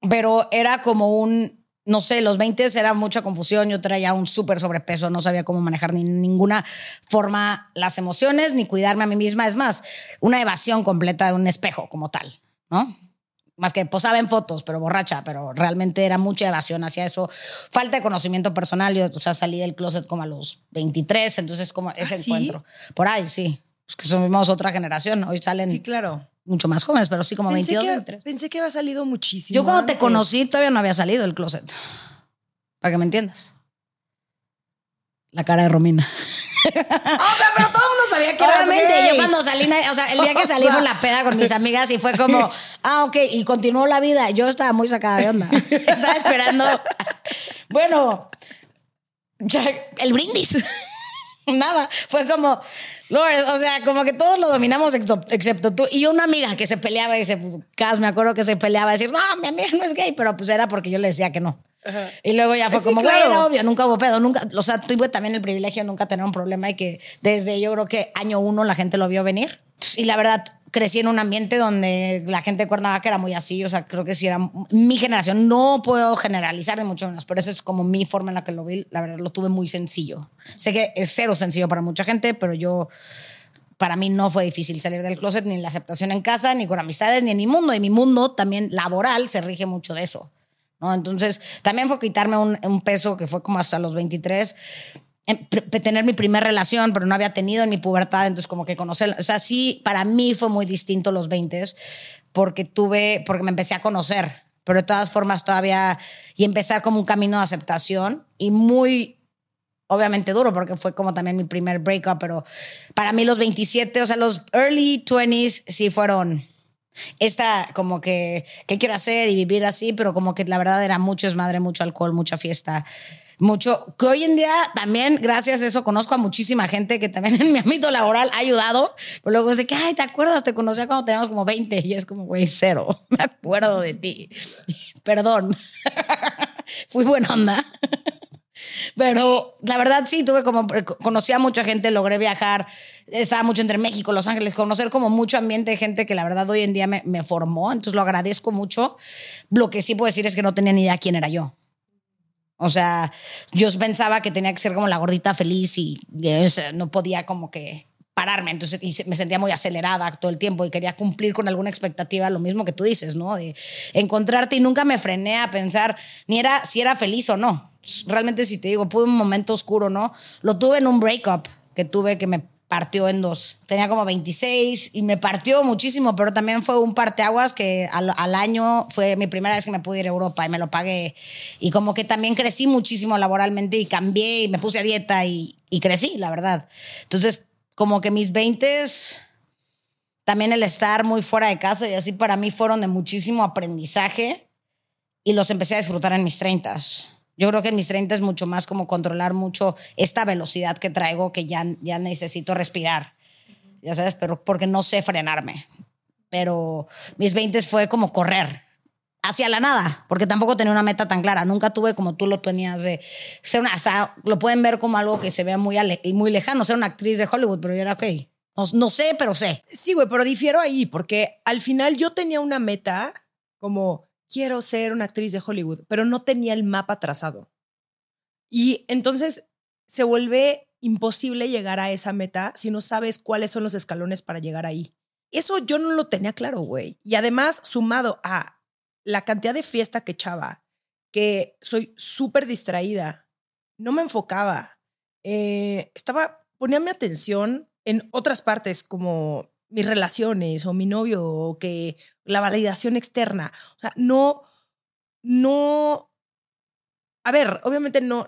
Pero era como un, no sé, los 20 era mucha confusión, yo traía un súper sobrepeso, no sabía cómo manejar ni ninguna forma las emociones, ni cuidarme a mí misma. Es más, una evasión completa de un espejo como tal, ¿no? Más que posaba en fotos, pero borracha, pero realmente era mucha evasión hacia eso. Falta de conocimiento personal, yo, o sea, salí del closet como a los 23, entonces como ese ¿Ah, sí? encuentro. Por ahí, sí. Es que somos otra generación, hoy salen Sí, claro. Mucho más jóvenes, pero sí como Pensé 22, que, 23. pensé que había salido muchísimo. Yo cuando te conocí todavía no había salido del closet. Para que me entiendas. La cara de Romina. o sea, pero todo el mundo sabía que Obviamente, gay. yo cuando salí, o sea, el día que salí con la peda con mis amigas y fue como, ah, ok, y continuó la vida. Yo estaba muy sacada de onda. estaba esperando. bueno, ya, el brindis. Nada. Fue como, Lord, o sea, como que todos lo dominamos excepto, excepto tú. Y una amiga que se peleaba y se, Cas, me acuerdo que se peleaba a decir, no, mi amiga no es gay, pero pues era porque yo le decía que no. Y luego ya fue Sí, como, claro. era obvio, nunca hubo pedo, nunca, o sea, tuve también el privilegio de nunca tener un problema y que desde yo creo que año uno la gente lo vio venir. Y la verdad, crecí en un ambiente donde la gente de Cuernavaca era muy así, o sea, creo que sí era mi generación. No puedo generalizar de mucho menos, pero esa es como mi forma en la que lo vi. La verdad, lo tuve muy sencillo. Sé que es cero sencillo para mucha gente, pero yo para mí no fue difícil salir del closet, ni la aceptación en casa, ni con amistades, ni en mi mundo. Y mi mundo también laboral se rige mucho de eso. ¿no? Entonces, también fue quitarme un, un peso que fue como hasta los 23. Tener mi primera relación, pero no había tenido en mi pubertad, entonces como que conocer, o sea, sí, para mí fue muy distinto los 20 porque tuve, porque me empecé a conocer, pero de todas formas todavía, y empezar como un camino de aceptación y muy, obviamente duro, porque fue como también mi primer breakup, pero para mí los 27, o sea, los early 20s sí fueron esta como que, ¿qué quiero hacer y vivir así? Pero como que la verdad era mucho desmadre, mucho alcohol, mucha fiesta. Mucho, que hoy en día también, gracias a eso, conozco a muchísima gente que también en mi ámbito laboral ha ayudado. Pero luego es de que, ay, ¿te acuerdas? Te conocía cuando teníamos como 20 y es como, güey, cero. Me acuerdo de ti. Perdón. Fui buena onda. Pero la verdad sí, tuve como, conocí a mucha gente, logré viajar, estaba mucho entre México, Los Ángeles, conocer como mucho ambiente de gente que la verdad hoy en día me, me formó, entonces lo agradezco mucho. Lo que sí puedo decir es que no tenía ni idea quién era yo. O sea, yo pensaba que tenía que ser como la gordita feliz y, o no podía como que pararme, entonces y me sentía muy acelerada todo el tiempo y quería cumplir con alguna expectativa, lo mismo que tú dices, ¿no? De encontrarte y nunca me frené a pensar ni era si era feliz o no. Realmente si te digo, pude un momento oscuro, ¿no? Lo tuve en un breakup que tuve que me partió en dos. Tenía como 26 y me partió muchísimo, pero también fue un parteaguas que al, año fue mi primera vez que me pude ir a Europa y me lo pagué. Y como que también crecí muchísimo laboralmente y cambié y me puse a dieta y, y crecí, la verdad. Entonces, como que mis 20 también el estar muy fuera de casa y así para mí fueron de muchísimo aprendizaje y los empecé a disfrutar en mis 30. Yo creo que en mis 30 es mucho más como controlar mucho esta velocidad que traigo que ya, ya necesito respirar. Ya sabes, pero porque no sé frenarme. Pero mis 20 fue como correr hacia la nada, porque tampoco tenía una meta tan clara. Nunca tuve como tú lo tenías de ser una, hasta lo pueden ver como algo que se vea muy, ale- muy lejano, ser una actriz de Hollywood, pero yo era ok. No, no sé, pero sé. Sí, güey, pero difiero ahí, porque al final yo tenía una meta como quiero ser una actriz de Hollywood, pero no tenía el mapa trazado. Y entonces se vuelve imposible llegar a esa meta si no sabes cuáles son los escalones para llegar ahí. Eso yo no lo tenía claro, güey. Y además, sumado a la cantidad de fiesta que echaba, que soy súper distraída, no me enfocaba, eh, estaba, ponía mi atención en otras partes como mis relaciones o mi novio o que la validación externa. O sea, no, no, a ver, obviamente no,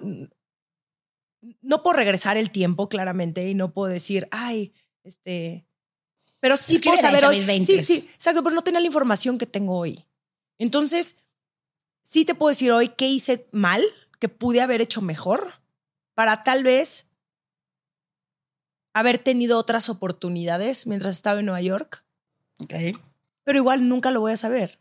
no puedo regresar el tiempo claramente y no puedo decir, ay, este, pero sí ¿Qué puedo saber hoy. mis 20? Sí, sí, exacto, pero no tenía la información que tengo hoy. Entonces, sí te puedo decir hoy qué hice mal, que pude haber hecho mejor para tal vez haber tenido otras oportunidades mientras estaba en Nueva York, pero igual nunca lo voy a saber.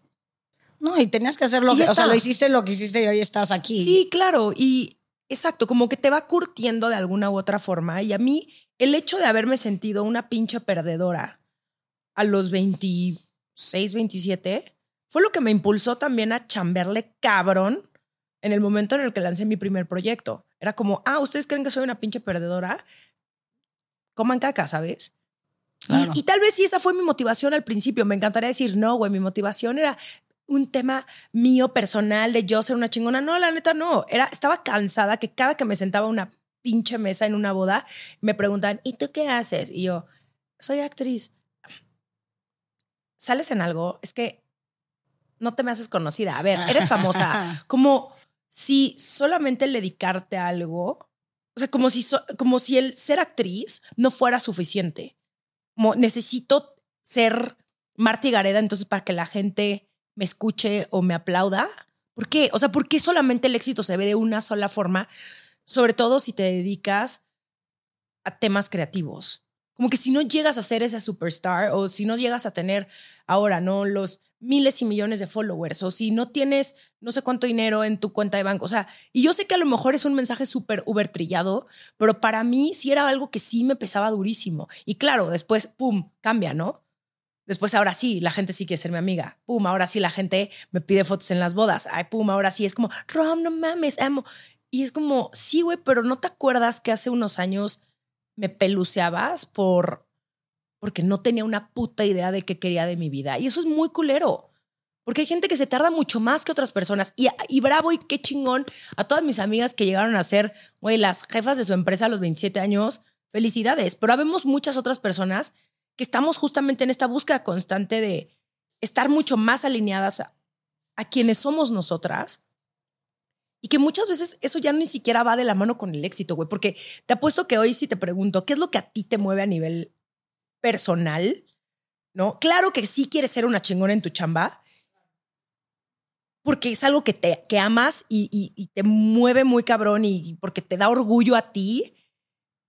No, y tenías que hacer lo Y que, ya o sea, lo hiciste lo que hiciste y hoy estás aquí. Sí, claro, y exacto, como que te va curtiendo de alguna u otra forma. Y a mí, el hecho de haberme sentido una pinche perdedora a los 26, 27, fue lo que me impulsó también a chambearle cabrón en el momento en el que lancé mi primer proyecto. Era como, ah, ¿ustedes creen que soy una pinche perdedora? Coman caca, ¿sabes? Y- Claro. Y, tal vez sí esa fue mi motivación al principio. Me encantaría decir, no, güey, mi motivación era un tema mío personal de yo ser una chingona. No, la neta no. Era, estaba cansada que cada que me sentaba a una pinche mesa en una boda, me preguntan, ¿y tú qué haces? Y yo, soy actriz. ¿Sales en algo? Es que no te me haces conocida. A ver, eres famosa. Como si solamente el dedicarte a algo, o sea, como si, como si el ser actriz no fuera suficiente. Como necesito ser Marta Gareda, entonces para que la gente me escuche o me aplauda. ¿Por qué? O sea, ¿por qué solamente el éxito se ve de una sola forma? Sobre todo si te dedicas a temas creativos. Como que si no llegas a ser esa superstar o si no llegas a tener ahora, ¿no? Los miles y millones de followers o si no tienes no sé cuánto dinero en tu cuenta de banco. O sea, y yo sé que a lo mejor es un mensaje súper uber trillado, pero para mí sí era algo que sí me pesaba durísimo. Y claro, después, pum, cambia, ¿no? Después, ahora sí, la gente sí quiere ser mi amiga. Pum, ahora sí la gente me pide fotos en las bodas. Ay, pum, ahora sí es como, Rom, no mames, amo. Y es como, sí, güey, pero ¿no te acuerdas que hace unos años me peluceabas por porque no tenía una puta idea de qué quería de mi vida? Y eso es muy culero. Porque hay gente que se tarda mucho más que otras personas. Y, bravo y qué chingón a todas mis amigas que llegaron a ser, güey, las jefas de su empresa a los 27 años. Felicidades. Pero habemos muchas otras personas que estamos justamente en esta búsqueda constante de estar mucho más alineadas a quienes somos nosotras. Y que muchas veces eso ya ni siquiera va de la mano con el éxito, güey. Porque te apuesto que hoy si te pregunto, ¿qué es lo que a ti te mueve a nivel personal? ¿No? Claro que sí quieres ser una chingona en tu chamba, porque es algo que, te, que amas y, te mueve muy cabrón y porque te da orgullo a ti,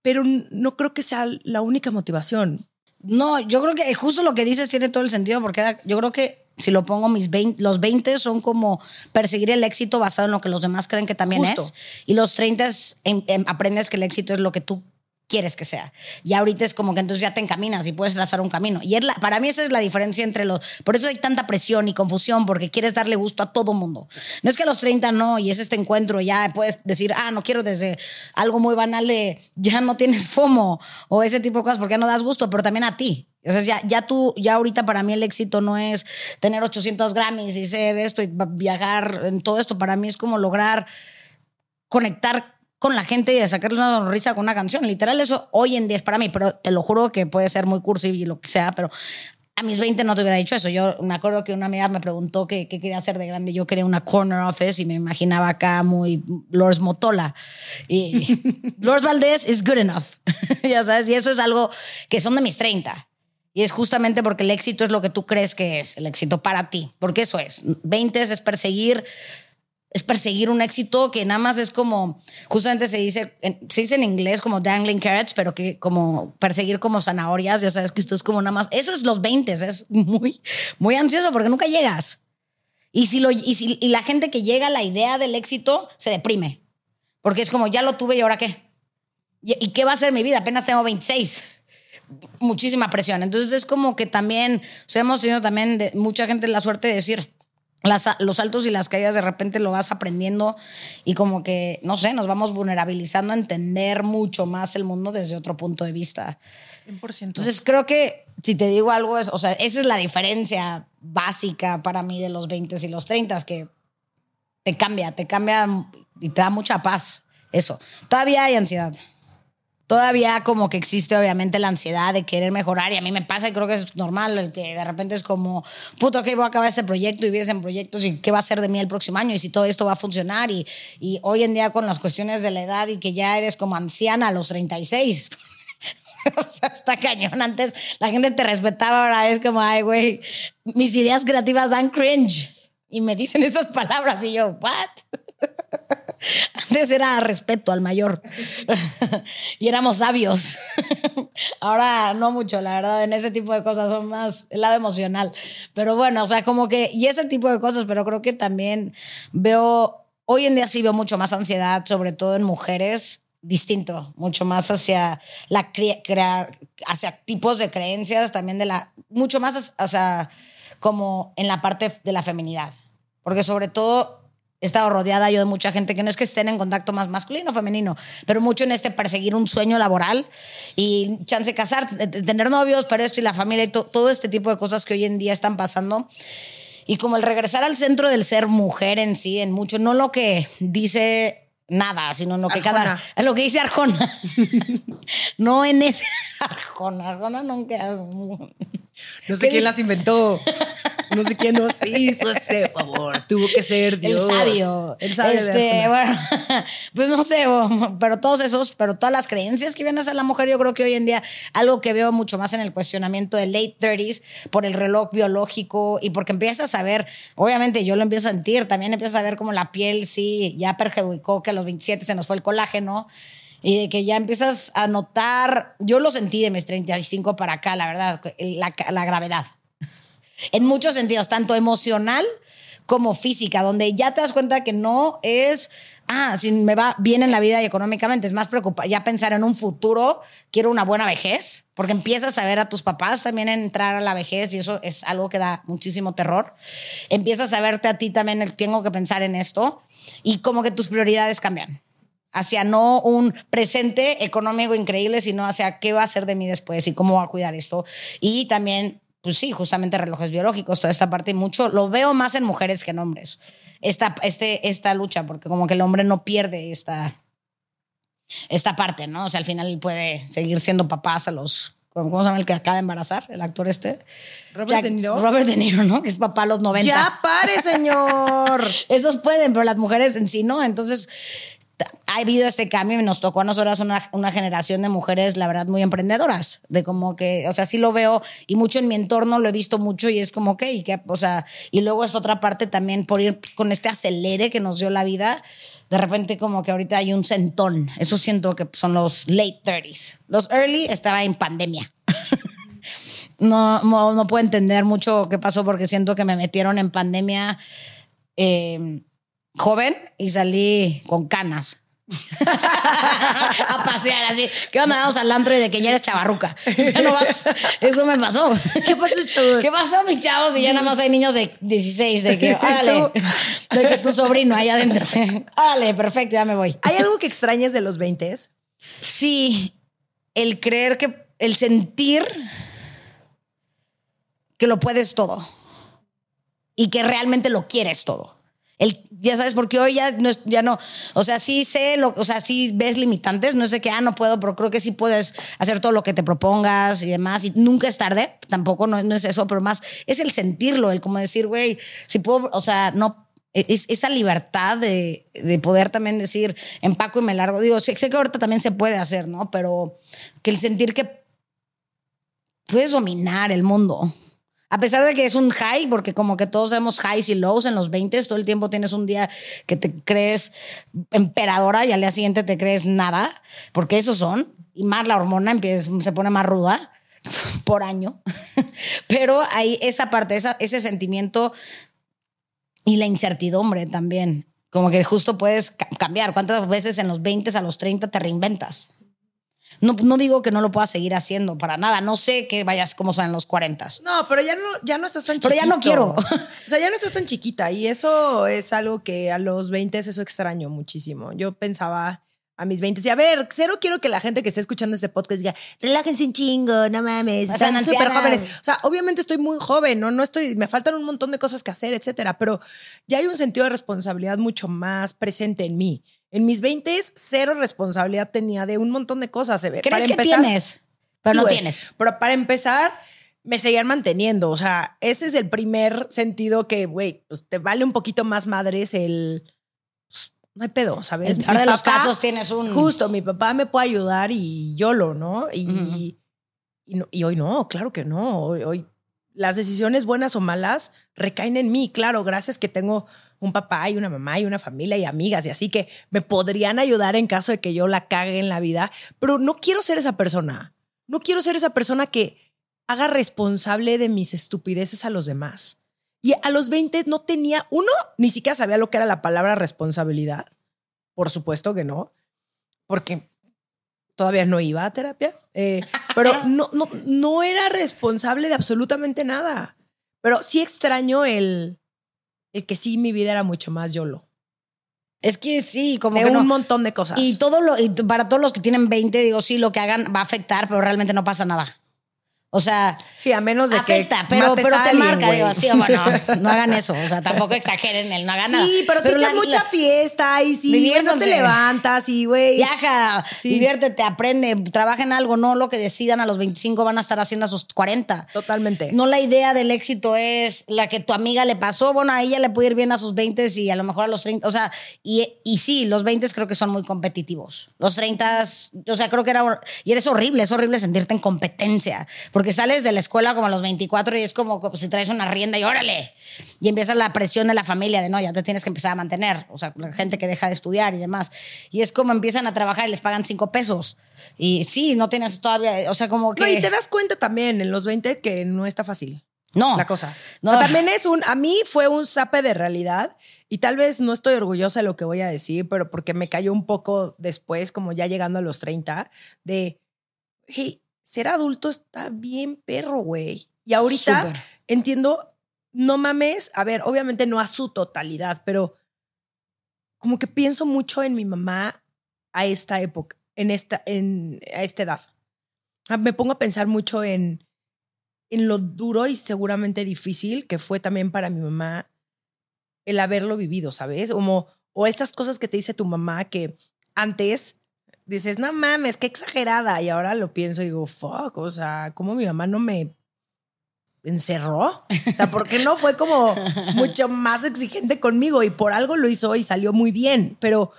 pero no creo que sea la única motivación. No, yo creo que justo lo que dices tiene todo el sentido, porque yo creo que si lo pongo, mis 20, los 20 son como perseguir el éxito basado en lo que los demás creen que también Justo. es. Y los 30 es en- en- aprendes que el éxito es lo que tú quieres que sea. Y ahorita es como que entonces ya te encaminas y puedes trazar un camino. Y es la, para mí esa es la diferencia entre los... Por eso hay tanta presión y confusión, porque quieres darle gusto a todo mundo. No es que a los 30 no, y es este encuentro, ya puedes decir, ah, no quiero desde algo muy banal de ya no tienes FOMO o ese tipo de cosas porque no das gusto, pero también a ti. O sea, ya, ya tú, ya ahorita para mí el éxito no es tener 800 Grammys y ser esto y viajar en todo esto. Para mí es como lograr conectar con la gente y de sacarle una sonrisa con una canción. Literal, eso hoy en día es para mí, pero te lo juro que puede ser muy cursi y lo que sea, pero a mis 20 no te hubiera dicho eso. Yo me acuerdo que una amiga me preguntó qué, quería hacer de grande. Yo quería una corner office y me imaginaba acá muy Lors Motola. Y Lors Valdés is good enough. ya sabes, y eso es algo que son de mis 30. Y es justamente porque el éxito es lo que tú crees que es, el éxito para ti. Porque eso es. 20 es perseguir es perseguir un éxito que nada más es como, justamente se dice, se dice en inglés como dangling carrots, pero que como perseguir como zanahorias, ya sabes que esto es como nada más, eso es los 20, es muy, muy ansioso porque nunca llegas. Y si, lo, y si y la gente que llega a la idea del éxito se deprime, porque es como, ya lo tuve y ahora qué. ¿Y, qué va a ser mi vida? Apenas tengo 26 muchísima presión. Entonces es como que también, o sea, hemos tenido también de, mucha gente la suerte de decir, los altos y las caídas de repente lo vas aprendiendo y como que, no sé, nos vamos vulnerabilizando a entender mucho más el mundo desde otro punto de vista. 100%. Entonces creo que si te digo algo, es, o sea, esa es la diferencia básica para mí de los 20 y los 30, que te cambia, te cambia y te da mucha paz. Eso. Todavía hay ansiedad todavía como que existe obviamente la ansiedad de querer mejorar y a mí me pasa y creo que es normal el que de repente es como, puto, ok, voy a acabar este proyecto y vienes en proyectos y qué va a ser de mí el próximo año y si todo esto va a funcionar y, y hoy en día con las cuestiones de la edad y que ya eres como anciana a los 36. o sea, está cañón. Antes la gente te respetaba, ahora es como, ay, güey, mis ideas creativas dan cringe. Y me dicen esas palabras y yo, ¿what? Antes era respeto al mayor y éramos sabios. Ahora no mucho, la verdad, en ese tipo de cosas son más el lado emocional. Pero bueno, o sea, como que, y ese tipo de cosas, pero creo que también veo, hoy en día sí veo mucho más ansiedad, sobre todo en mujeres, distinto, mucho más hacia la crear, hacia tipos de creencias, también de la, mucho más, o sea, como en la parte de la feminidad. Porque sobre todo he estado rodeada yo de mucha gente que no es que estén en contacto más masculino o femenino, pero mucho en este perseguir un sueño laboral y chance de casar, tener novios, para esto y la familia y todo este tipo de cosas que hoy en día están pasando. Y como el regresar al centro del ser mujer en sí, en mucho, no lo que dice nada, sino en lo que cada. En lo que dice Arjona. no en ese. Arjona. Arjona nunca. No sé quién las inventó. No sé quién nos hizo ese favor. Tuvo que ser Dios. El sabio. El sabio. Este, bueno, pues no sé, pero todos esos, pero todas las creencias que vienen a ser la mujer, yo creo que hoy en día algo que veo mucho más en el cuestionamiento de late 30s por el reloj biológico y porque empiezas a ver, obviamente yo lo empiezo a sentir, también empiezas a ver como la piel sí ya perjudicó que a los 27 se nos fue el colágeno y de que ya empiezas a notar, yo lo sentí de mis 35 para acá, la verdad, la, la gravedad en muchos sentidos, tanto emocional como física, donde ya te das cuenta que no es, ah, si me va bien en la vida y económicamente, es más preocupante ya pensar en un futuro, quiero una buena vejez, porque empiezas a ver a tus papás también entrar a la vejez y eso es algo que da muchísimo terror. Empiezas a verte a ti también, tengo que pensar en esto y como que tus prioridades cambian hacia no un presente económico increíble, sino hacia qué va a ser de mí después y cómo va a cuidar esto. Y también pues sí, justamente relojes biológicos, toda esta parte, y mucho lo veo más en mujeres que en hombres. Esta, este, esta lucha, porque como que el hombre no pierde esta, esta parte, ¿no? O sea, al final puede seguir siendo papá hasta los. ¿Cómo se llama el que acaba de embarazar? El actor este. Robert De Niro. Robert De Niro, ¿no? Que es papá a los 90. Ya pare, señor. Esos pueden, pero las mujeres en sí no. Entonces, ha habido este cambio y nos tocó a nosotras una, una, generación de mujeres, la verdad, muy emprendedoras, de como que, o sea, sí lo veo y mucho en mi entorno lo he visto mucho y es como que, y que, o sea, y luego es otra parte también por ir con este acelere que nos dio la vida, de repente como que ahorita hay un centón, eso siento que son los late 30s. Los early estaba en pandemia. no, no, no, puedo entender mucho qué pasó porque siento que me metieron en pandemia. Eh, joven y salí con canas. a pasear así. ¿Qué onda? Vamos al antro y de que ya eres chavarruca. Ya no vas. Eso me pasó. ¿Qué pasó, chavos? ¿Qué pasó, mis chavos? Y ya nada más hay niños de 16, de que, órale, de que tu sobrino ahí adentro. Órale, perfecto, ya me voy. ¿Hay algo que extrañes de los 20? Sí, el creer que, el sentir que lo puedes todo y que realmente lo quieres todo. El, ya sabes, porque hoy ya no, o sea, sí sé, lo, o sea, sí ves limitantes, no de que, ah, no puedo, pero creo que sí puedes hacer todo lo que te propongas y demás, y nunca es tarde, tampoco, no, no es eso, pero más es el sentirlo, el como decir, güey, si puedo, o sea, no, es esa libertad de, de poder también decir, empaco y me largo, digo, sé, sé que ahorita también se puede hacer, ¿no? Pero que el sentir que puedes dominar el mundo. A pesar de que es un high, porque como que todos sabemos highs y lows en los 20, todo el tiempo tienes un día que te crees emperadora y al día siguiente te crees nada, porque esos son, y más la hormona empieza, se pone más ruda por año. Pero hay esa parte, esa, ese sentimiento y la incertidumbre también. Como que justo puedes ca- cambiar. ¿Cuántas veces en los 20 a los 30 te reinventas? No, no digo que no lo puedas seguir haciendo para nada. No sé que vayas como son en los 40. No, pero ya no, ya no estás tan Pero ya no quiero. O sea, ya no estás tan chiquita y eso es algo que a los 20 eso extraño muchísimo. Yo pensaba a mis 20 y a ver, cero quiero que la gente que esté escuchando este podcast diga, relájense un chingo, no mames, están súper jóvenes. O sea, obviamente estoy muy joven, no, no estoy, me faltan un montón de cosas que hacer, etcétera, pero ya hay un sentido de responsabilidad mucho más presente en mí. En mis 20 cero responsabilidad tenía de un montón de cosas. ¿Crees para que empezar- tienes? Pero Sí, no tienes. Pero para empezar, me seguían manteniendo. O sea, ese es el primer sentido que, güey, pues te vale un poquito más madres el. pues, no hay pedo, ¿sabes? En el peor Mi de los casos tienes un. Justo, mi papá me puede ayudar y yo lo, ¿no? Y, Ujú. y, no- y hoy no, claro que no. Hoy, hoy las decisiones buenas o malas recaen en mí, claro, gracias que tengo un papá y una mamá y una familia y amigas y así que me podrían ayudar en caso de que yo la cague en la vida, pero no quiero ser esa persona. No quiero ser esa persona que haga responsable de mis estupideces a los demás. Y a los 20 no tenía, uno, ni siquiera sabía lo que era la palabra responsabilidad. Por supuesto que no, porque todavía no iba a terapia, eh, pero no, no, no era responsable de absolutamente nada. Pero sí extraño el, el que sí mi vida era mucho más YOLO. Es que sí, como De que un no. montón de cosas. Y todo lo, y para todos los que tienen 20, digo, sí, lo que hagan va a afectar, pero realmente no pasa nada. O sea, sí, a menos de afecta, que pero, pero te alguien, marca, digo, sí, bueno, no hagan eso. O sea, tampoco exageren el no hagan nada. Sí, pero, si echas la- mucha la- fiesta y sí, no te levantas y güey. Viaja, Sí. diviértete, aprende, trabaja en algo, no lo que decidan a los 25 van a estar haciendo a sus 40. Totalmente. No la idea del éxito es la que tu amiga le pasó. Bueno, a ella le puede ir bien a sus 20 y a lo mejor a los 30. O sea, y, y sí, los 20 creo que son muy competitivos. Los 30, o sea, creo que era. Y eres horrible, es horrible sentirte en competencia. Porque sales de la escuela como a los 24 y es como, como si traes una rienda y órale. Y empieza la presión de la familia de no, ya te tienes que empezar a mantener. O sea, la gente que deja de estudiar y demás. Y es como empiezan a trabajar y les pagan 5 pesos. Y sí, no tienes todavía. O sea, como que. No, y te das cuenta también en los 20 que no está fácil. no. la cosa. No. Pero también es un, a mí fue un zape de realidad y tal vez no estoy orgullosa de lo que voy a decir, pero porque me cayó un poco después, como ya llegando a los 30, de, hey, ser adulto está bien perro, güey. Y ahorita entiendo, no mames, a ver, obviamente no a su totalidad, pero como que pienso mucho en mi mamá a esta época, en esta, en, a esta edad. Ah, Me pongo a pensar mucho en, en lo duro y seguramente difícil que fue también para mi mamá el haberlo vivido, ¿sabes? Como, o estas cosas que te dice tu mamá que antes dices, no mames, qué exagerada. Y ahora lo pienso y digo, fuck, o sea, ¿cómo mi mamá no me encerró? O sea, ¿por qué no fue como mucho más exigente conmigo? Y por algo lo hizo y salió muy bien. Pero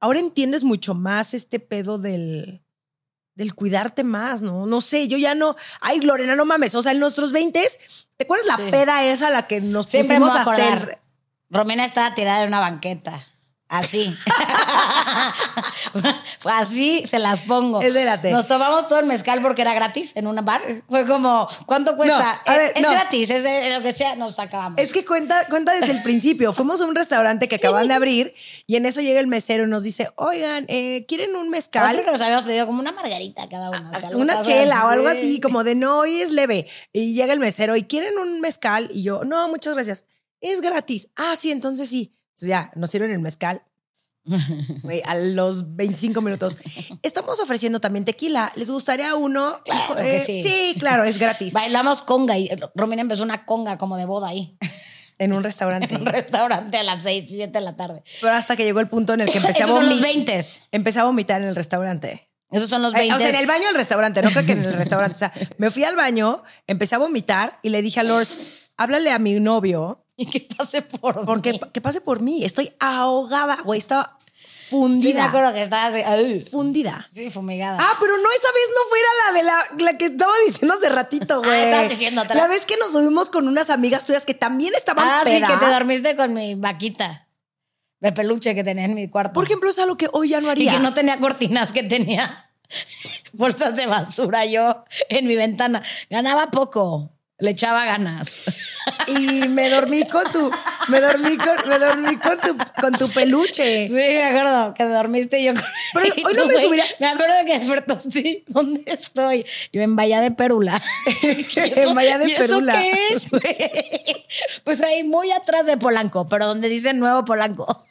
ahora entiendes mucho más este pedo del, del cuidarte más, ¿no? No sé, yo ya no. Ay, Lorena, no mames. O sea, en nuestros 20 ¿te acuerdas la Sí. peda esa a la que nos Siempre pusimos a hacer? Romina estaba tirada en una banqueta. Así. Así se las pongo. Espérate. Nos tomamos todo el mezcal porque era gratis en una bar. Fue como, ¿cuánto cuesta? a es ver, es no. gratis, es, es lo que sea, nos acabamos. Es que cuenta, cuenta desde el principio. Fuimos a un restaurante que acaban de abrir y en eso llega el mesero y nos dice, oigan, eh, ¿quieren un mezcal? Parece que nos habíamos pedido como una margarita cada una. o sea, algo una así. chela o algo Sí. así, como de no, hoy es leve. Y llega el mesero y quieren un mezcal y yo, no, muchas gracias. Es gratis. Ah, sí, entonces sí. Entonces ya, nos sirven el mezcal. Güey, a los 25 minutos. Estamos ofreciendo también tequila. ¿Les gustaría uno? Claro que eh, sí. Sí, claro, es gratis. Bailamos conga y Romina empezó una conga como de boda ahí. En un restaurante. En un restaurante a las 6, 7 de la tarde. Pero hasta que llegó el punto en el que empecé a Esos son los vomitar. 20. Empecé a vomitar en el restaurante. Esos son los Eh, 20. O sea, en el baño del restaurante, no creo que en el restaurante. O sea, me fui al baño, empecé a vomitar y le dije a Lors, háblale a mi novio Y que pase por porque mí. que pase por mí. Estoy ahogada, güey, estaba Sí, me fundida. acuerdo que estaba así. ay. fundida. Sí, fumigada. Ah, pero no, esa vez no fuera la de la, la que estaba diciendo hace ratito, güey. Ah, estabas diciendo otra. La vez que nos subimos con unas amigas tuyas que también estaban Ah, sí, que te dormiste con mi vaquita de peluche que tenía en mi cuarto. Por ejemplo, es algo que hoy ya no y haría. que no tenía cortinas, que tenía bolsas de basura yo en mi ventana. Ganaba poco, le echaba ganas. Y me dormí con tu, me dormí con, me dormí con tu, con tu peluche. Sí, me acuerdo que dormiste y yo. Pero y hoy no me subiría- Me acuerdo que despertaste. ¿Dónde estoy? Yo en Bahía de Perula. En Bahía de ¿Y eso Perula. qué es? Pues ahí muy atrás de Polanco, pero donde dice Nuevo Polanco.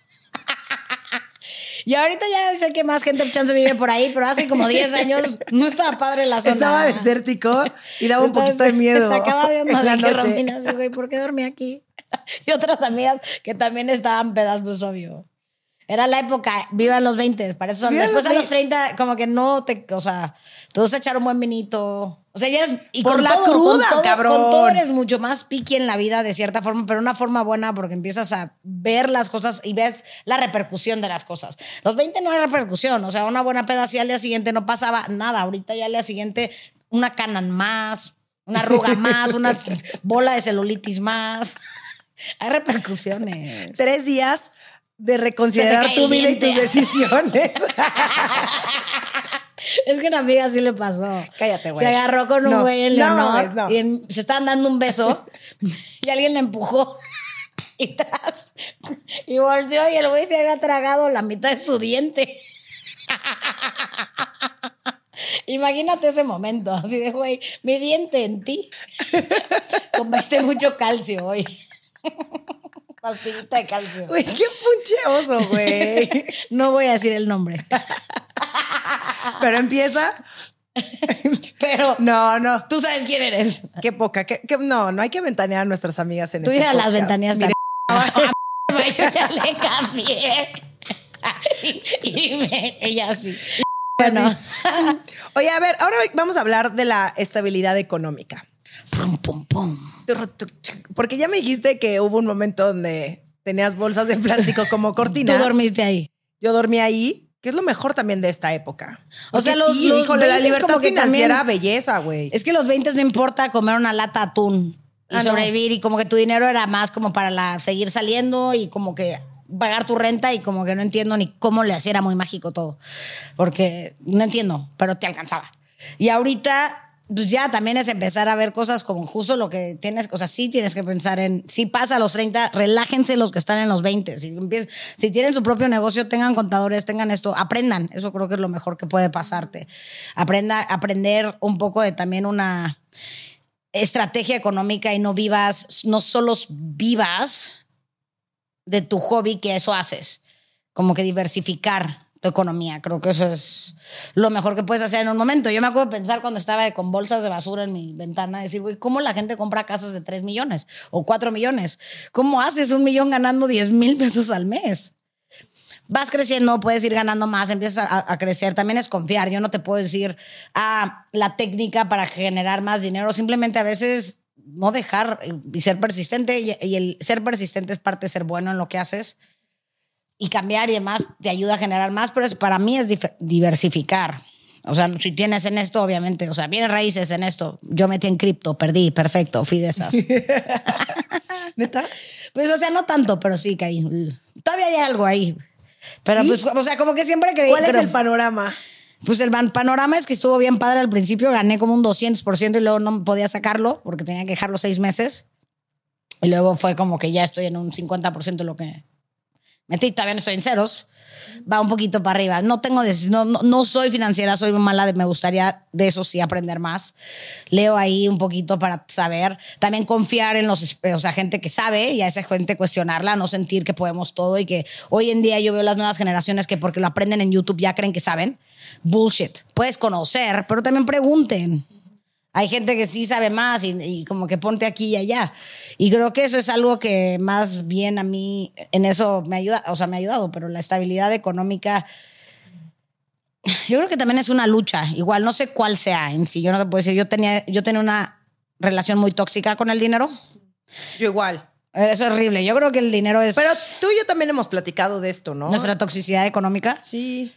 Y ahorita ya sé que más gente chance vive por ahí, pero hace como 10 años no estaba padre la zona. Estaba desértico y daba un Entonces, poquito de miedo. Se sacaba de onda de que. Romina güey, ¿por qué dormí aquí? Y otras amigas que también estaban pedas, pues obvio. Era la época, viva los 20, para eso son. Viva Después los a los 20. 30, como que no te, o sea, todos echaron buen vinito. O sea, ya eres. Y Por con la todo, cruda, con todo, cabrón. Con todo eres mucho más piqui en la vida de cierta forma, pero una forma buena porque empiezas a ver las cosas y ves la repercusión de las cosas. Los 20 no hay repercusión, o sea, una buena peda así al día siguiente no pasaba nada. Ahorita ya al día siguiente una cana más, una arruga más, una bola de celulitis más. Hay repercusiones. Tres días de reconsiderar tu vida y tus decisiones. Es que una amiga sí le pasó. Cállate, güey. Se agarró con un No, güey en no, Leonor mames, no. y en- se estaban dando un beso y alguien le empujó y tras y volteó y el güey se había tragado la mitad de su diente. Imagínate ese momento, así de güey, mi diente en ti. Comiste mucho calcio hoy. Pastillita de calcio. Güey, qué puncheoso, güey. No voy a decir el nombre, Pero empieza. pero No, no. tú sabes quién eres. Qué poca. qué- qué- no, no hay que ventanear a nuestras amigas en Tú este ya las ventaneas Mire. Yo ya le cambié. Y, y me- ella sí. Bueno, Oye, a ver, ahora vamos a hablar de la estabilidad económica. pum, pum, pum. Porque ya me dijiste que hubo un momento donde tenías bolsas de plástico como Tú cortinas. dormiste ahí. Yo dormí ahí, que es lo mejor también de esta época. O sea, los- sí, los híjole, la 20s libertad como que financiera, también- belleza, güey. Es que los 20 no importa comer una lata de atún y Ah, no. sobrevivir y como que tu dinero era más como para la, seguir saliendo y como que pagar tu renta y como que no entiendo ni cómo le hacía, era muy mágico todo. Porque no entiendo, pero te alcanzaba. Y ahorita pues ya también es empezar a ver cosas como justo lo que tienes, o sea, sí tienes que pensar en, si pasa los 30, relájense los que están en los 20. Si, si tienen su propio negocio, tengan contadores, tengan esto, aprendan. Eso creo que es lo mejor que puede pasarte. Aprenda, aprender un poco de también una estrategia económica y no vivas, no solo vivas de tu hobby que eso haces, como que diversificar tu economía. Creo que eso es lo mejor que puedes hacer en un momento. Yo me acuerdo de pensar cuando estaba con bolsas de basura en mi ventana, decir, güey, ¿cómo la gente compra casas de 3 millones o 4 millones? ¿Cómo haces un millón ganando 10 mil pesos al mes? vas creciendo, puedes ir ganando más, empiezas a, crecer. También es confiar. Yo no te puedo decir, ah, la técnica para generar más dinero. Simplemente a veces no dejar y ser persistente. Y, y el ser persistente es parte de ser bueno en lo que haces. Y cambiar y demás te ayuda a generar más, pero es, para mí es diversificar. O sea, si tienes en esto, obviamente, o sea, vienes raíces en esto. Yo metí en cripto, perdí, perfecto, fui de esas. ¿Neta? Pues, o sea, no tanto, pero sí caí. Todavía hay algo ahí. Pero ¿Y? pues, o sea, como que siempre creí. ¿Cuál es pero- el panorama? Pues el pan- panorama es que estuvo bien padre al principio, gané como un 200% y luego no podía sacarlo porque tenía que dejarlo seis meses. Y luego fue como que ya estoy en un 50% de lo que metí, todavía no estoy en ceros. Va un poquito para arriba. No tengo, no, no, no soy financiera, soy mala, me gustaría de eso sí aprender más. Leo ahí un poquito para saber. También confiar en los, espe- o sea, gente que sabe y a esa gente cuestionarla, no sentir que podemos todo y que hoy en día yo veo las nuevas generaciones que porque lo aprenden en YouTube ya creen que saben. Bullshit. Puedes conocer, pero también pregunten. Hay gente que sí sabe más y, y como que ponte aquí y allá. Y creo que eso es algo que más bien a mí en eso me ayuda, o sea, me ha ayudado, pero la estabilidad económica, yo creo que también es una lucha. Igual, no sé cuál sea en sí. Yo no te puedo decir, yo tenía, yo tenía una relación muy tóxica con el dinero. Yo igual. Es horrible. Yo creo que el dinero es Pero tú y yo también hemos platicado de esto, ¿no? nuestra toxicidad económica. Sí.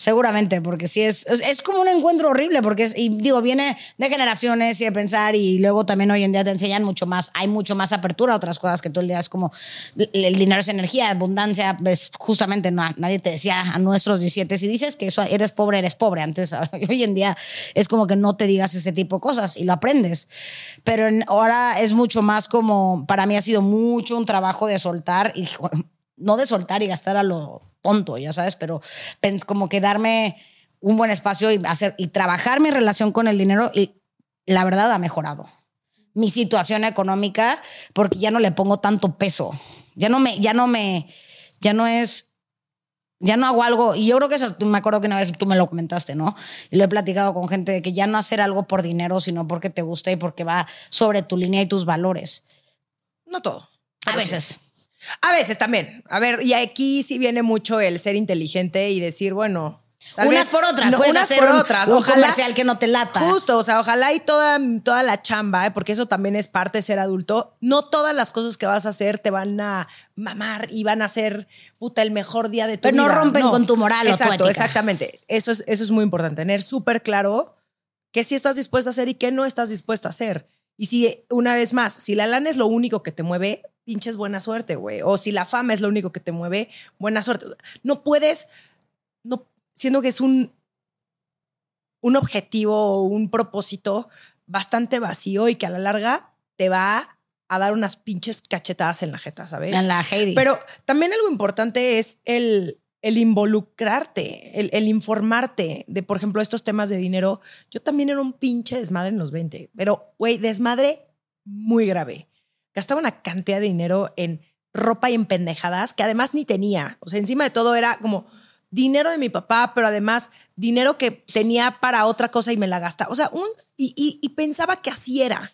Seguramente, porque sí es, es, es como un encuentro horrible, porque es, y digo, viene de generaciones y de pensar, y luego también hoy en día te enseñan mucho más, hay mucho más apertura a otras cosas que todo el día es como el, dinero es energía, abundancia, es justamente no, nadie te decía a nuestros 17, si dices que eso, eres pobre, eres pobre. Antes, hoy en día es como que no te digas ese tipo de cosas y lo aprendes. Pero en- ahora es mucho más como, para mí ha sido mucho un trabajo de soltar y no de soltar y gastar a lo tonto, ya sabes, pero como que darme un buen espacio y hacer y trabajar mi relación con el dinero y la verdad ha mejorado mi situación económica porque ya no le pongo tanto peso. Ya no me ya no me ya no es ya no hago algo y yo creo que eso me acuerdo que una vez tú me lo comentaste, ¿no? Y lo he platicado con gente de que ya no hacer algo por dinero, sino porque te gusta y porque va sobre tu línea y tus valores. No todo. A sí. A veces también. A ver, y aquí sí viene mucho el ser inteligente y decir, bueno. tal unas vez- por otras, no, unas hacer por un, otras. un Ojalá- comercial que no te lata. Justo, o sea, ojalá y toda, toda la chamba, ¿eh? porque eso también es parte de ser adulto. No todas las cosas que vas a hacer te van a mamar y van a ser puta el mejor día de tu Pero no vida. rompen con tu moral o tu Exacto, ética. exactamente. Eso es, eso es muy importante. Tener súper claro qué sí estás dispuesto a hacer y qué no estás dispuesto a hacer. Y si, una vez más, si la lana es lo único que te mueve, pinches buena suerte, güey. O si la fama es lo único que te mueve, buena suerte. No puedes, no, siendo que es un, un objetivo o un propósito bastante vacío y que a la larga te va a dar unas pinches cachetadas en la jeta, ¿sabes? En la Heidi. Pero también algo importante es el, el involucrarte, el, el informarte de, por ejemplo, estos temas de dinero. Yo también era un pinche desmadre en los 20, pero, güey, desmadre muy grave. Gastaba una cantidad de dinero en ropa y en pendejadas que además ni tenía. O sea, encima de todo era como dinero de mi papá, pero además dinero que tenía para otra cosa y me la gastaba. O sea, un, y, y- pensaba que así era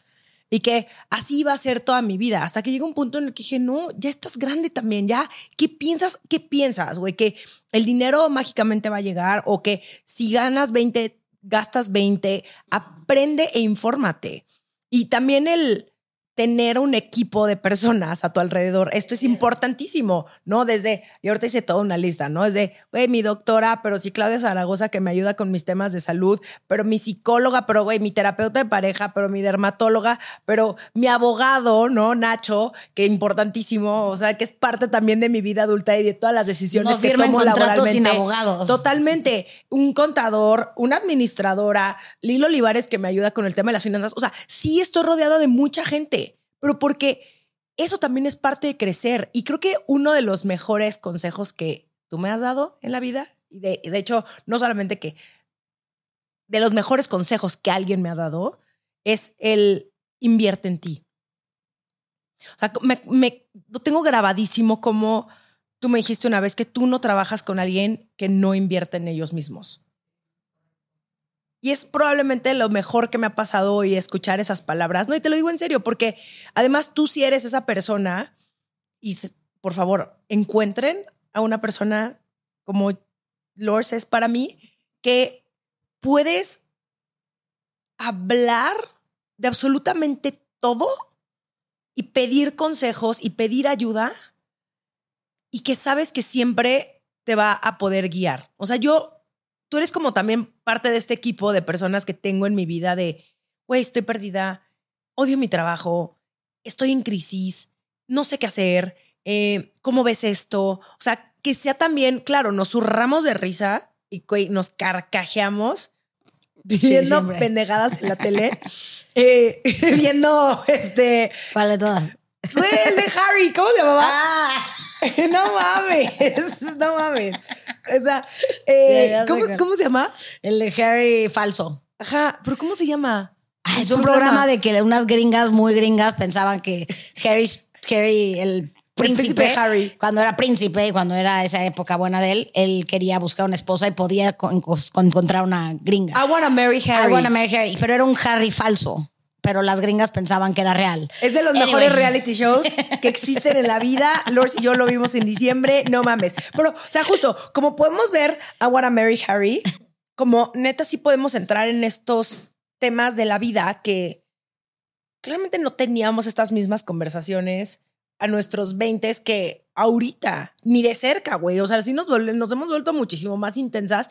y que así iba a ser toda mi vida. Hasta que llegó un punto en el que dije, no, ya estás grande también, ya, ¿qué piensas? ¿Qué piensas, güey? Que el dinero mágicamente va a llegar o que si ganas 20, gastas 20, aprende e infórmate. Y también el tener un equipo de personas a tu alrededor. Esto es importantísimo, ¿no? Desde, y ahorita hice toda una lista, ¿no? Desde, güey, mi doctora, pero sí Claudia Zaragoza que me ayuda con mis temas de salud, pero mi psicóloga, pero güey, mi terapeuta de pareja, pero mi dermatóloga, pero mi abogado, ¿no? Nacho, que importantísimo, o sea, que es parte también de mi vida adulta y de todas las decisiones que tomo laboralmente. sin abogados. Totalmente. Un contador, una administradora, Lilo Olivares que me ayuda con el tema de las finanzas. O sea, sí estoy rodeada de mucha gente, pero porque eso también es parte de crecer. Y creo que uno de los mejores consejos que tú me has dado en la vida, y de, hecho, no solamente que, de los mejores consejos que alguien me ha dado, es el invierte en ti. O sea, me, me- lo tengo grabadísimo como tú me dijiste una vez que tú no trabajas con alguien que no invierte en ellos mismos. Y es probablemente lo mejor que me ha pasado hoy escuchar esas palabras. No, y te lo digo en serio, porque además tú sí eres esa persona y por favor, encuentren a una persona como Lors es para mí, que puedes hablar de absolutamente todo y pedir consejos y pedir ayuda y que sabes que siempre te va a poder guiar. O sea, yo, tú eres como también parte de este equipo de personas que tengo en mi vida de, güey, estoy perdida, odio mi trabajo, estoy en crisis, no sé qué hacer, eh, ¿cómo ves esto? O sea, que sea también, claro, nos zurramos de risa y güey, nos carcajeamos viendo pendejadas en la tele, eh, viendo este, ¿Cuál de todas? güey, Harry, ¿cómo se llamaba? Ah, no mames, no mames. O sea, eh, Ya, ya sé ¿cómo, cuál. cómo se llama? el de Harry falso. Ajá, pero ¿cómo se llama? Ah, es un programa de que unas gringas muy gringas pensaban que Harry, Harry el príncipe, príncipe Harry. cuando era príncipe y cuando era esa época buena de él, él quería buscar una esposa y podía con- con- encontrar una gringa. I wanna marry Harry. I wanna marry Harry, pero era un Harry falso. Pero las gringas pensaban que era real. Es de los Anyways. mejores reality shows que existen en la vida. Lors y yo lo vimos en diciembre, no mames. Pero, o sea, justo, como podemos ver a Wanna Marry Harry, como neta sí podemos entrar en estos temas de la vida que claramente no teníamos estas mismas conversaciones a nuestros 20 que ahorita, ni de cerca, güey. O sea, sí nos, nos hemos vuelto muchísimo más intensas,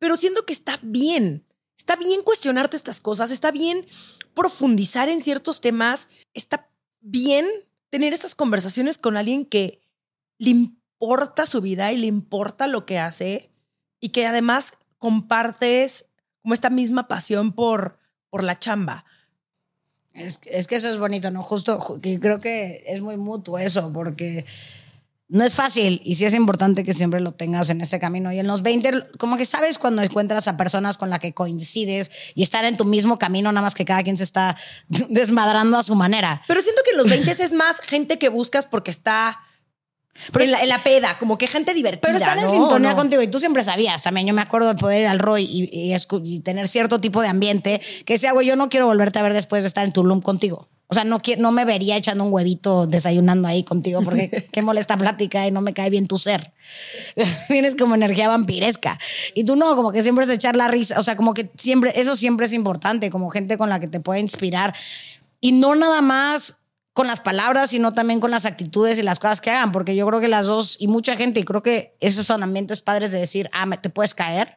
pero siento que está bien. Está bien cuestionarte estas cosas, está bien profundizar en ciertos temas, está bien tener estas conversaciones con alguien que le importa su vida y le importa lo que hace y que además compartes como esta misma pasión por, por la chamba. Es, es que eso es bonito, ¿no? Justo, creo que es muy mutuo eso, porque no es fácil y sí es importante que siempre lo tengas en este camino. Y en los 20, como que sabes cuando encuentras a personas con las que coincides y están en tu mismo camino, nada más que cada quien se está desmadrando a su manera. Pero siento que en los 20 es más gente que buscas porque está en, la, en la peda, como que gente divertida. Pero están en ¿no? sintonía ¿No? contigo y tú siempre sabías también. Yo me acuerdo de poder ir al Roy y, y y tener cierto tipo de ambiente que decía, güey, yo no quiero volverte a ver después de estar en Tulum contigo. O sea, no, me vería echando un huevito desayunando ahí contigo porque qué molesta plática y no me cae bien tu ser. Tienes como energía vampiresca. Y tú no, como que siempre es echar la risa. O sea, como que siempre, eso siempre es importante, como gente con la que te puede inspirar. Y no nada más con las palabras, sino también con las actitudes y las cosas que hagan, porque yo creo que las dos, y mucha gente, y creo que esos son ambientes padres de decir, ah, te puedes caer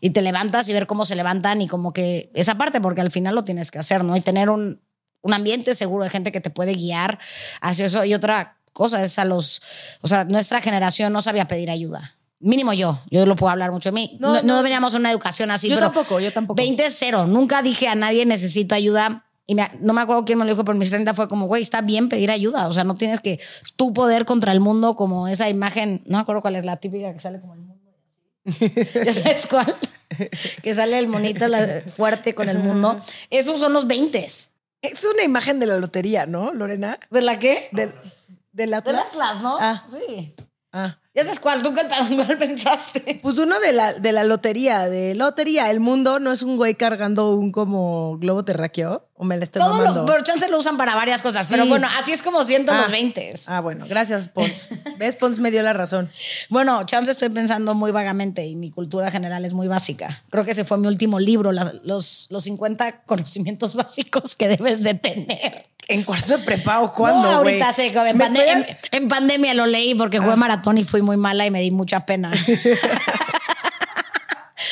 y te levantas y ver cómo se levantan y como que esa parte, porque al final lo tienes que hacer, ¿no? Y tener un, un ambiente seguro de gente que te puede guiar hacia eso. Y otra cosa es a los, o sea, nuestra generación no sabía pedir ayuda. Mínimo yo, yo lo puedo hablar mucho de mí. No, No, veníamos a una educación así. Yo pero tampoco, yo tampoco. 20 es cero. Nunca dije a nadie necesito ayuda. Y me- no me acuerdo quién me lo dijo, pero mis 30 fue como, güey, está bien pedir ayuda. O sea, no tienes que tú poder contra el mundo como esa imagen. No me acuerdo cuál es la típica que sale como el mundo. ¿Ya sabes cuál? que sale el monito la- fuerte con el mundo. Esos son los 20. Es una imagen de la lotería, ¿no, Lorena? ¿De la qué? Del, del Del Atlas. Atlas, ¿no? Ah. Sí. Ah. ¿Ya sabes cuál? ¿Tú qué tal? ¿Cuál pensaste? Pues uno de la, de la lotería, de lotería. El mundo no es un güey cargando un como globo terráqueo. O me la estoy Todo mamando. lo, pero chance lo usan para varias cosas. Sí. Pero bueno, así es como siento Ah. los 20. Ah, bueno, gracias, Pons. ¿Ves? Pons me dio la razón. Bueno, chance estoy pensando muy vagamente y mi cultura general es muy básica. Creo que ese fue mi último libro, la- los, los 50 conocimientos básicos que debes de tener. ¿En cuarto de prepa o cuándo, no, ahorita sé, en, en- en pandemia lo leí porque jugué maratón y fui muy mala y me di mucha pena.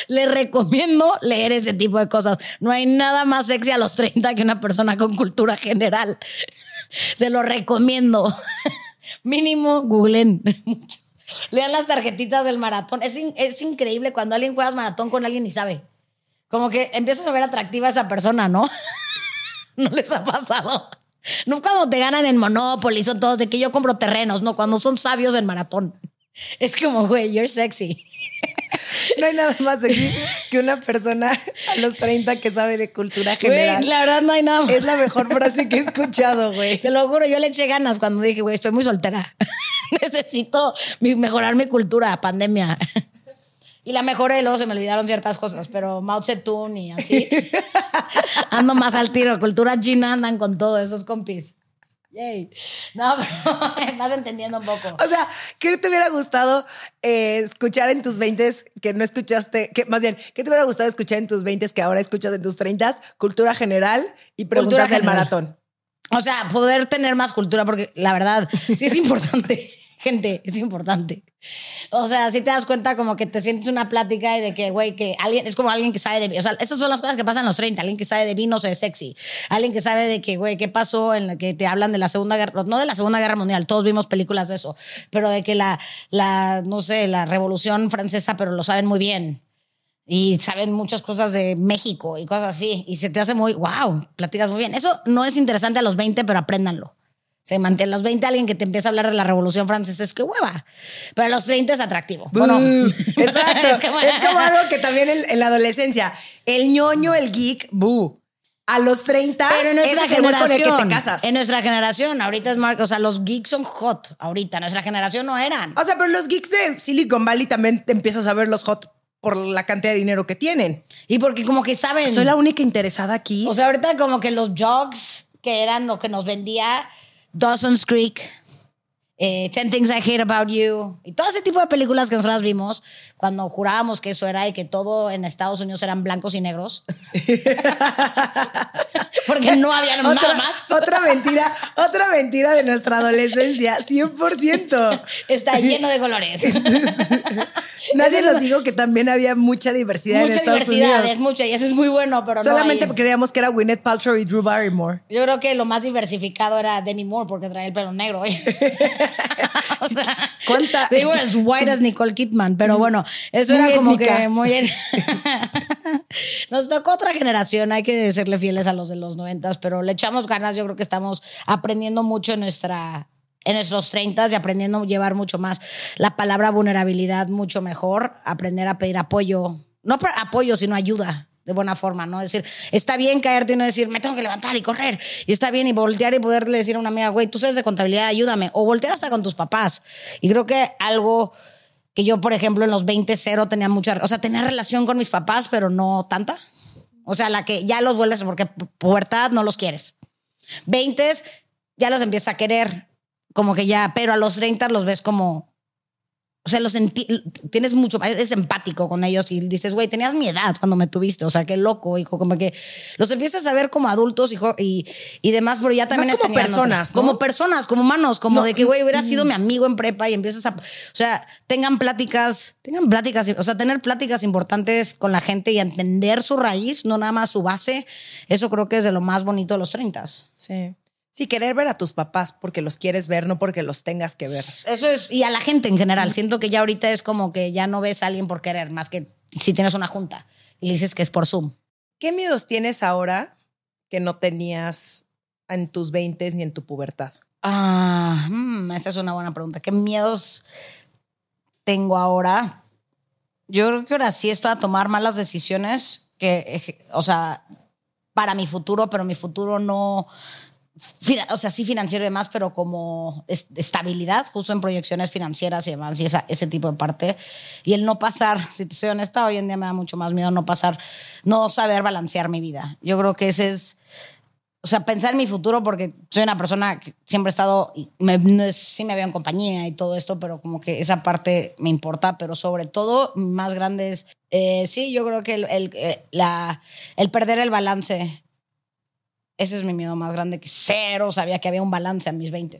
Le recomiendo leer ese tipo de cosas. No hay nada más sexy a los 30 que una persona con cultura general. Se lo recomiendo. Mínimo, googlen. Lean las tarjetitas del maratón. Es, es increíble cuando alguien juega maratón con alguien y sabe. Como que empiezas a ver atractiva a esa persona, ¿no? ¿No les ha pasado? No cuando te ganan en Monopoly, son todos de que yo compro terrenos, no, cuando son sabios en maratón. Es como, güey, you're sexy. No hay nada más sexy que una persona a los 30 que sabe de cultura general. Güey, la verdad no hay nada más. Es la mejor frase que he escuchado, güey. Te lo juro, yo le eché ganas cuando dije, güey, estoy muy soltera. Necesito mejorar mi cultura, pandemia. Y la mejoré, luego se me olvidaron ciertas cosas, pero Mao Zedong y así. Ando más al tiro. Cultura china andan con todo, esos compis. Yay. No, pero vas entendiendo un poco. O sea, ¿qué te hubiera gustado eh, escuchar en tus 20 que no escuchaste? Que, más bien, ¿qué te hubiera gustado escuchar en tus 20 que ahora escuchas en tus 30? Cultura general y preguntas Cultura del general. maratón. O sea, poder tener más cultura, porque la verdad, sí es importante. Gente, es importante. O sea, si te das cuenta como que te sientes una plática y de que, güey, que alguien, es como alguien que sabe de vino. O sea, esas son las cosas que pasan en los 30. Alguien que sabe de vino se ve sexy. Alguien que sabe de que, güey, qué pasó en la que te hablan de la Segunda Guerra, no de la Segunda Guerra Mundial, todos vimos películas de eso, pero de que la, la, no sé, la Revolución Francesa, pero lo saben muy bien. Y saben muchas cosas de México y cosas así. Y se te hace muy, wow, platicas muy bien. Eso no es interesante a los 20, pero apréndanlo. Se mantiene a los 20 alguien que te empieza a hablar de la Revolución Francesa es que hueva. Pero a los 30 es atractivo. Bueno, Exacto. es, como, algo que también en, la adolescencia, el ñoño, el geek, bu. A los 30 pero en nuestra generación, que te casas. En nuestra generación, ahorita es más, o sea, los geeks son hot ahorita, nuestra generación no eran. O sea, pero los geeks de Silicon Valley también te empiezas a ver los hot por la cantidad de dinero que tienen. Y porque como que saben. Soy la única interesada aquí. O sea, ahorita como que los jogs que eran lo que nos vendía Dawson's Creek, eh, Ten Things I Hate About You y todo ese tipo de películas que nosotros vimos cuando jurábamos que eso era y que todo en Estados Unidos eran blancos y negros. Porque no había nada más. Otra mentira, otra mentira de nuestra adolescencia, 100%. Está lleno de colores. Nadie nos dijo que también había mucha diversidad en Estados diversidad, es mucha y eso es muy bueno, pero Solamente creíamos que era Gwyneth Paltrow y Drew Barrymore. Yo creo que lo más diversificado era Demi Moore porque traía el pelo negro. o sea, ¿Cuánta? Digo, as white as Nicole Kidman, pero bueno, eso era como que muy... Nos tocó otra generación, hay que serle fieles a los de los noventas, pero le echamos ganas, yo creo que estamos aprendiendo mucho en nuestra en nuestros 30 y aprendiendo a llevar mucho más la palabra vulnerabilidad mucho mejor, aprender a pedir apoyo, no apoyo, sino ayuda de buena forma, ¿no? Decir, está bien caerte y no decir, me tengo que levantar y correr. Y está bien y voltear y poderle decir a una amiga, güey, tú sabes de contabilidad, ayúdame. O voltear hasta con tus papás. Y creo que algo que yo, por ejemplo, en los 20 cero tenía mucha, o sea, tenía relación con mis papás, pero no tanta. O sea, la que ya los vuelves porque pubertad no los quieres. 20 ya los empiezas a querer como que ya, pero a los 30 los ves como, o sea, los tienes mucho, es empático con ellos y dices, güey, tenías mi edad cuando me tuviste, o sea, qué loco, hijo, como que los empiezas a ver como adultos hijo, y, y demás, pero ya también como personas, como personas, como humanos, como de que, güey, hubiera sido mm. mi amigo en prepa y empiezas a, o sea, tengan pláticas, tengan pláticas, o sea, tener pláticas importantes con la gente y entender su raíz, no nada más su base, eso creo que es de lo más bonito de los 30. Sí. Sí, querer ver a tus papás porque los quieres ver, no porque los tengas que ver. Eso es, y a la gente en general. Siento que ya ahorita es como que ya no ves a alguien por querer, más que si tienes una junta y le dices que es por Zoom. ¿Qué miedos tienes ahora que no tenías en tus 20 ni en tu pubertad? Ah, mm, esa es una buena pregunta. ¿Qué miedos tengo ahora? Yo creo que ahora sí estoy a tomar malas decisiones que, o sea, para mi futuro, pero mi futuro no o sea, sí financiero y demás, pero como estabilidad, justo en proyecciones financieras y demás, y esa, ese tipo de parte. Y el no pasar, si te soy honesta, hoy en día me da mucho más miedo no pasar, no saber balancear mi vida. Yo creo que ese es, o sea, pensar en mi futuro, porque soy una persona que siempre he estado, me, sí me veo en compañía y todo esto, pero como que esa parte me importa, pero sobre todo, más grande es, eh, sí, yo creo que el, el, eh, la, el perder el balance ese es mi miedo más grande, que cero sabía que había un balance en mis 20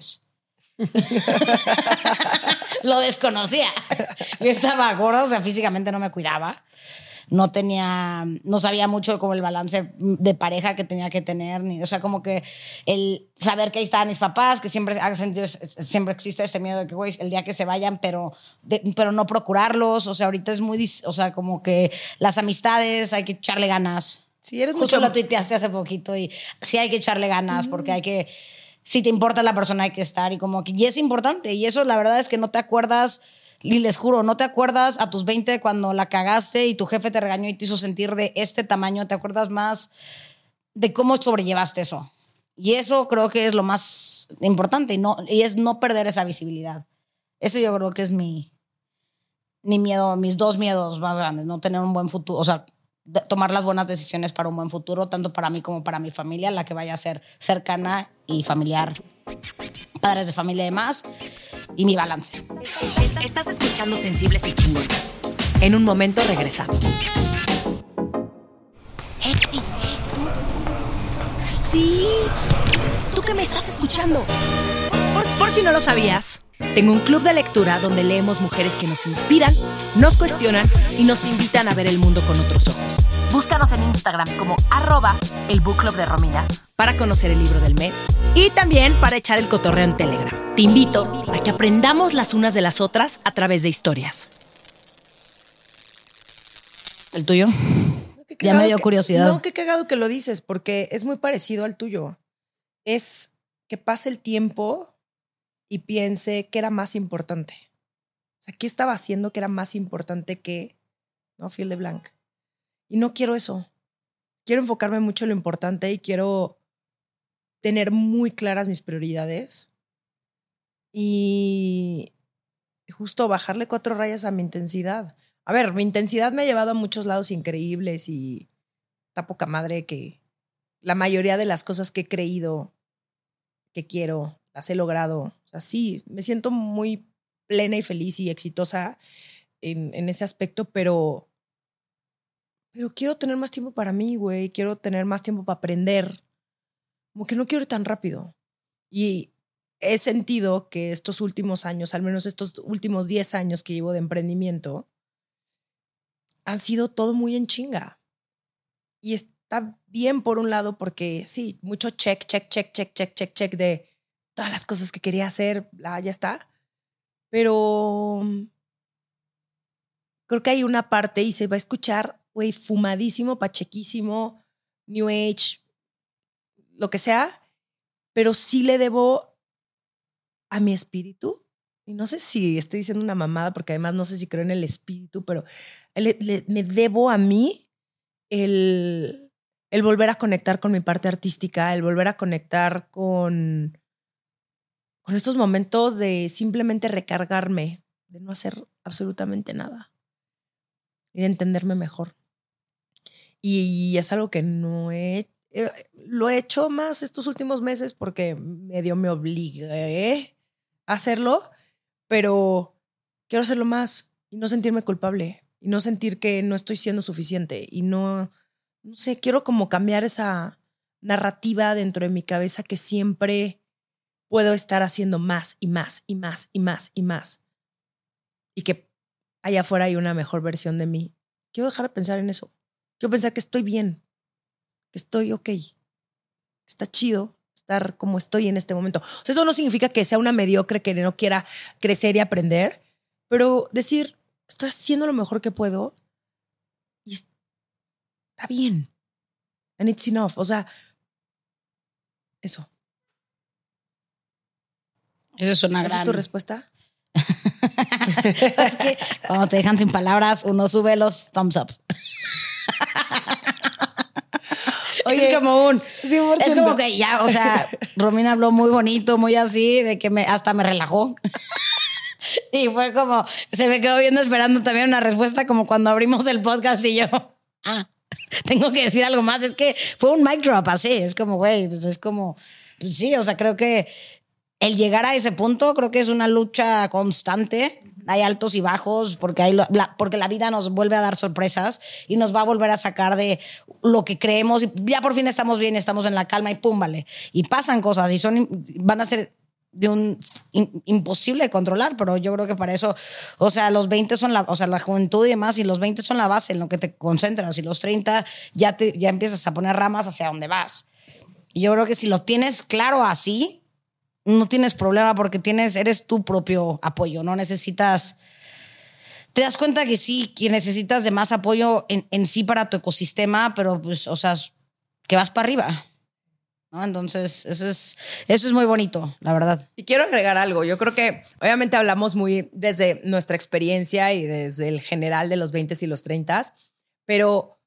Lo desconocía. Yo estaba gorda, o sea, físicamente no me cuidaba. No tenía, no sabía mucho como el balance de pareja que tenía que tener, ni, o sea, como que el saber que ahí estaban mis papás, que siempre sentido, siempre existe este miedo de que, güey, el día que se vayan, pero, pero no procurarlos, o sea, ahorita es muy, o sea, como que las amistades hay que echarle ganas Eres Justo lo tuiteaste hace poquito y sí hay que echarle ganas porque hay que, si te importa la persona hay que estar y como que, y es importante y eso la verdad es que no te acuerdas, y les juro, no te acuerdas a tus 20 cuando la cagaste y tu jefe te regañó y te hizo sentir de este tamaño, te acuerdas más de cómo sobrellevaste eso. Y eso creo que es lo más importante y, no, y es no perder esa visibilidad. Eso yo creo que es mi, mi miedo, mis dos miedos más grandes, no tener un buen futuro, o sea, tomar las buenas decisiones para un buen futuro, tanto para mí como para mi familia, la que vaya a ser cercana y familiar, padres de familia y demás, y mi balance. Estás escuchando Sensibles y Chingonas. En un momento regresamos. Sí, tú que me estás escuchando. por si no lo sabías. Tengo un club de lectura donde leemos mujeres que nos inspiran, nos cuestionan y nos invitan a ver el mundo con otros ojos. Búscanos en Instagram como arroba el book club de Romina para conocer el libro del mes y también para echar el cotorreo en Telegram. Te invito a que aprendamos las unas de las otras a través de historias. ¿El tuyo? Ya me dio que- curiosidad. No, qué cagado que lo dices, porque es muy parecido al tuyo. Es que pase el tiempo y piense que era más importante. O sea, ¿qué estaba haciendo que era más importante que, no, fiel de blank? Y no quiero eso. Quiero enfocarme mucho en lo importante y quiero tener muy claras mis prioridades y justo bajarle cuatro rayas a mi intensidad. A ver, mi intensidad me ha llevado a muchos lados increíbles y está poca madre que la mayoría de las cosas que he creído que quiero las he logrado. O sea, sí, me siento muy plena y feliz y exitosa en, en ese aspecto, pero, pero quiero tener más tiempo para mí, güey. Quiero tener más tiempo para aprender. Como que no quiero ir tan rápido. Y he sentido que estos últimos años, al menos estos últimos 10 años que llevo de emprendimiento, han sido todo muy en chinga. Y está bien por un lado porque sí, mucho check, check, check, check, check, check, check de todas las cosas que quería hacer, bla, ya está. Pero mm, creo que hay una parte y se va a escuchar, güey, fumadísimo, pachequísimo, New Age, lo que sea, pero sí le debo a mi espíritu. Y no sé si estoy diciendo una mamada, porque además no sé si creo en el espíritu, pero me debo a mí el, el volver a conectar con mi parte artística, el volver a conectar con, con estos momentos de simplemente recargarme, de no hacer absolutamente nada y de entenderme mejor. Y, es algo que no he, eh, lo he hecho más estos últimos meses porque medio me obligué a hacerlo, pero quiero hacerlo más y no sentirme culpable y no sentir que no estoy siendo suficiente y no, no sé, quiero como cambiar esa narrativa dentro de mi cabeza que siempre puedo estar haciendo más y más y más y más y más y que allá afuera hay una mejor versión de mí. Quiero dejar de pensar en eso. Quiero pensar que estoy bien, que estoy ok, está chido estar como estoy en este momento. O sea, eso no significa que sea una mediocre que no quiera crecer y aprender, pero decir, estoy haciendo lo mejor que puedo y está bien. And it's enough. O sea, eso. Esa es una ¿Esa gran... es tu respuesta? es que cuando te dejan sin palabras, uno sube los thumbs up. Oye, es como un. Es como que ya, o sea, Romina habló muy bonito, muy así, de que me, hasta me relajó. y fue como, se me quedó viendo esperando también una respuesta, como cuando abrimos el podcast y yo, ah, tengo que decir algo más. Es que fue un mic drop así, es como, güey, pues es como, pues sí, o sea, creo que el llegar a ese punto creo que es una lucha constante. Hay altos y bajos porque, hay la, porque la vida nos vuelve a dar sorpresas y nos va a volver a sacar de lo que creemos. Ya por fin estamos bien, estamos en la calma y pum, vale. Y pasan cosas y son, van a ser de un imposible de controlar, pero yo creo que para eso, o sea, los 20 son la, o sea, la juventud y demás, y los 20 son la base en lo que te concentras, y los 30 ya, te, ya empiezas a poner ramas hacia donde vas. Y yo creo que si lo tienes claro así, no tienes problema porque tienes, eres tu propio apoyo, no necesitas... Te das cuenta que sí, que necesitas de más apoyo en, en sí para tu ecosistema, pero pues, o sea, que vas para arriba. ¿no? Entonces, eso es, eso es muy bonito, la verdad. Y quiero agregar algo. Yo creo que obviamente hablamos muy desde nuestra experiencia y desde el general de los 20 y los 30, pero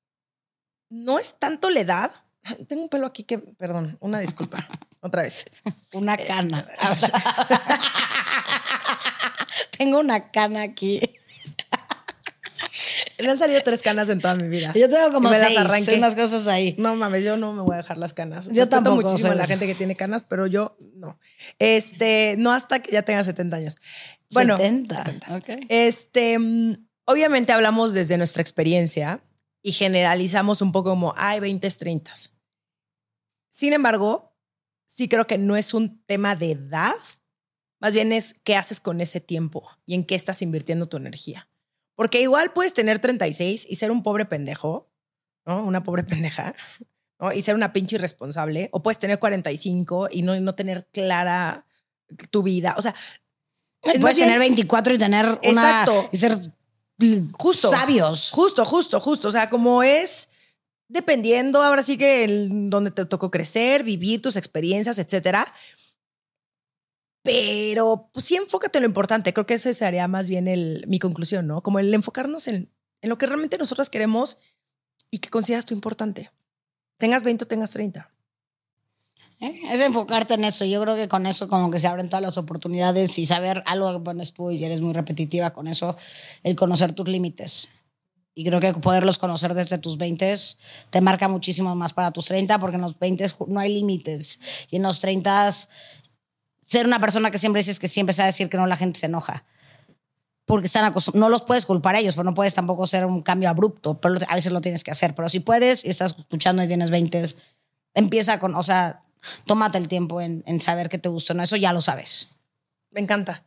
no es tanto la edad. Tengo un pelo aquí que, perdón, una disculpa. Otra vez. Una cana. Tengo una cana aquí. Me han salido tres canas en toda mi vida. Yo tengo como me las seis, arranqué. unas cosas ahí. No mames, yo no me voy a dejar las canas. Yo Respeto tampoco, muchísimo a la gente que tiene canas, pero yo no. Este, no hasta que ya tenga 70 años. Bueno, 70. 70. Ok. Este, obviamente hablamos desde nuestra experiencia y generalizamos un poco como, hay 20, 30. Sin embargo, sí creo que no es un tema de edad, Más bien es qué haces con ese tiempo y en qué estás invirtiendo tu energía. Porque igual puedes tener 36 y ser un pobre pendejo, ¿no? Una pobre pendeja, ¿no? Y ser una pinche irresponsable. O puedes tener 45 y no, no tener clara tu vida. O sea, Puedes bien- tener 24 y tener una... Exacto. Y ser Justo. sabios. Justo, justo, justo. O sea, como es dependiendo ahora sí que el, donde te tocó crecer, vivir tus experiencias, etcétera. Pero pues sí, enfócate en lo importante. Creo que ese sería más bien el, mi conclusión, ¿no? Como el enfocarnos en, en lo que realmente nosotras queremos y que consideras tú importante. Tengas 20 o tengas 30. ¿eh? Es enfocarte en eso. Yo creo que con eso como que se abren todas las oportunidades y saber algo que pones tú y eres muy repetitiva con eso, el conocer tus límites. Y creo que poderlos conocer desde tus 20 te marca muchísimo más para tus 30 porque en los 20 no hay límites. Y en los 30 ser una persona que siempre dices que siempre sabe decir que no, la gente se enoja. Porque están acostum- no los puedes culpar a ellos, pero no puedes tampoco hacer un cambio abrupto, pero a veces lo tienes que hacer. Pero si puedes y estás escuchando y tienes 20, empieza con, o sea, tómate el tiempo en, en saber qué te gusta, ¿no? Eso ya lo sabes. Me encanta.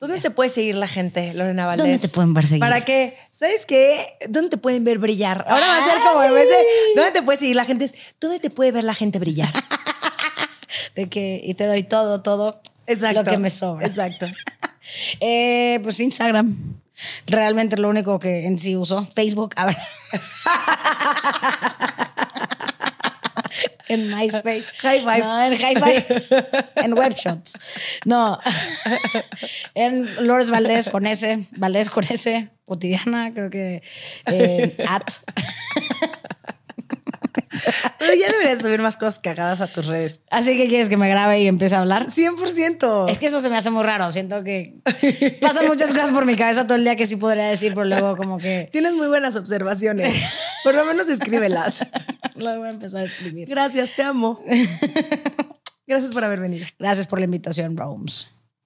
¿Dónde te puede seguir la gente, Lorena Valdés? ¿Dónde te pueden perseguir? ¿Para qué? ¿Sabes qué? ¿Dónde te pueden ver brillar? Ahora va a ser como en vez de ¿dónde te puede seguir la gente? ¿Dónde te puede ver la gente brillar? De que, y te doy todo, todo. Exacto. Lo que me sobra. Exacto. Eh, pues Instagram. Realmente lo único que en sí uso. Facebook, a ver. en MySpace. High five. No, en High Five. en Webshots. No. en Lourdes Valdés con S. Valdés con S. Cotidiana, creo que. eh, at. Pero ya deberías subir más cosas cagadas a tus redes. Así que quieres que me grabe y empiece a hablar. 100%. Es que eso se me hace muy raro. Siento que pasan muchas cosas por mi cabeza todo el día que sí podría decir, pero luego como que Tienes muy buenas observaciones. Por lo menos escríbelas. lo voy a empezar a escribir. Gracias, te amo. Gracias por haber venido. Gracias por la invitación, Roms.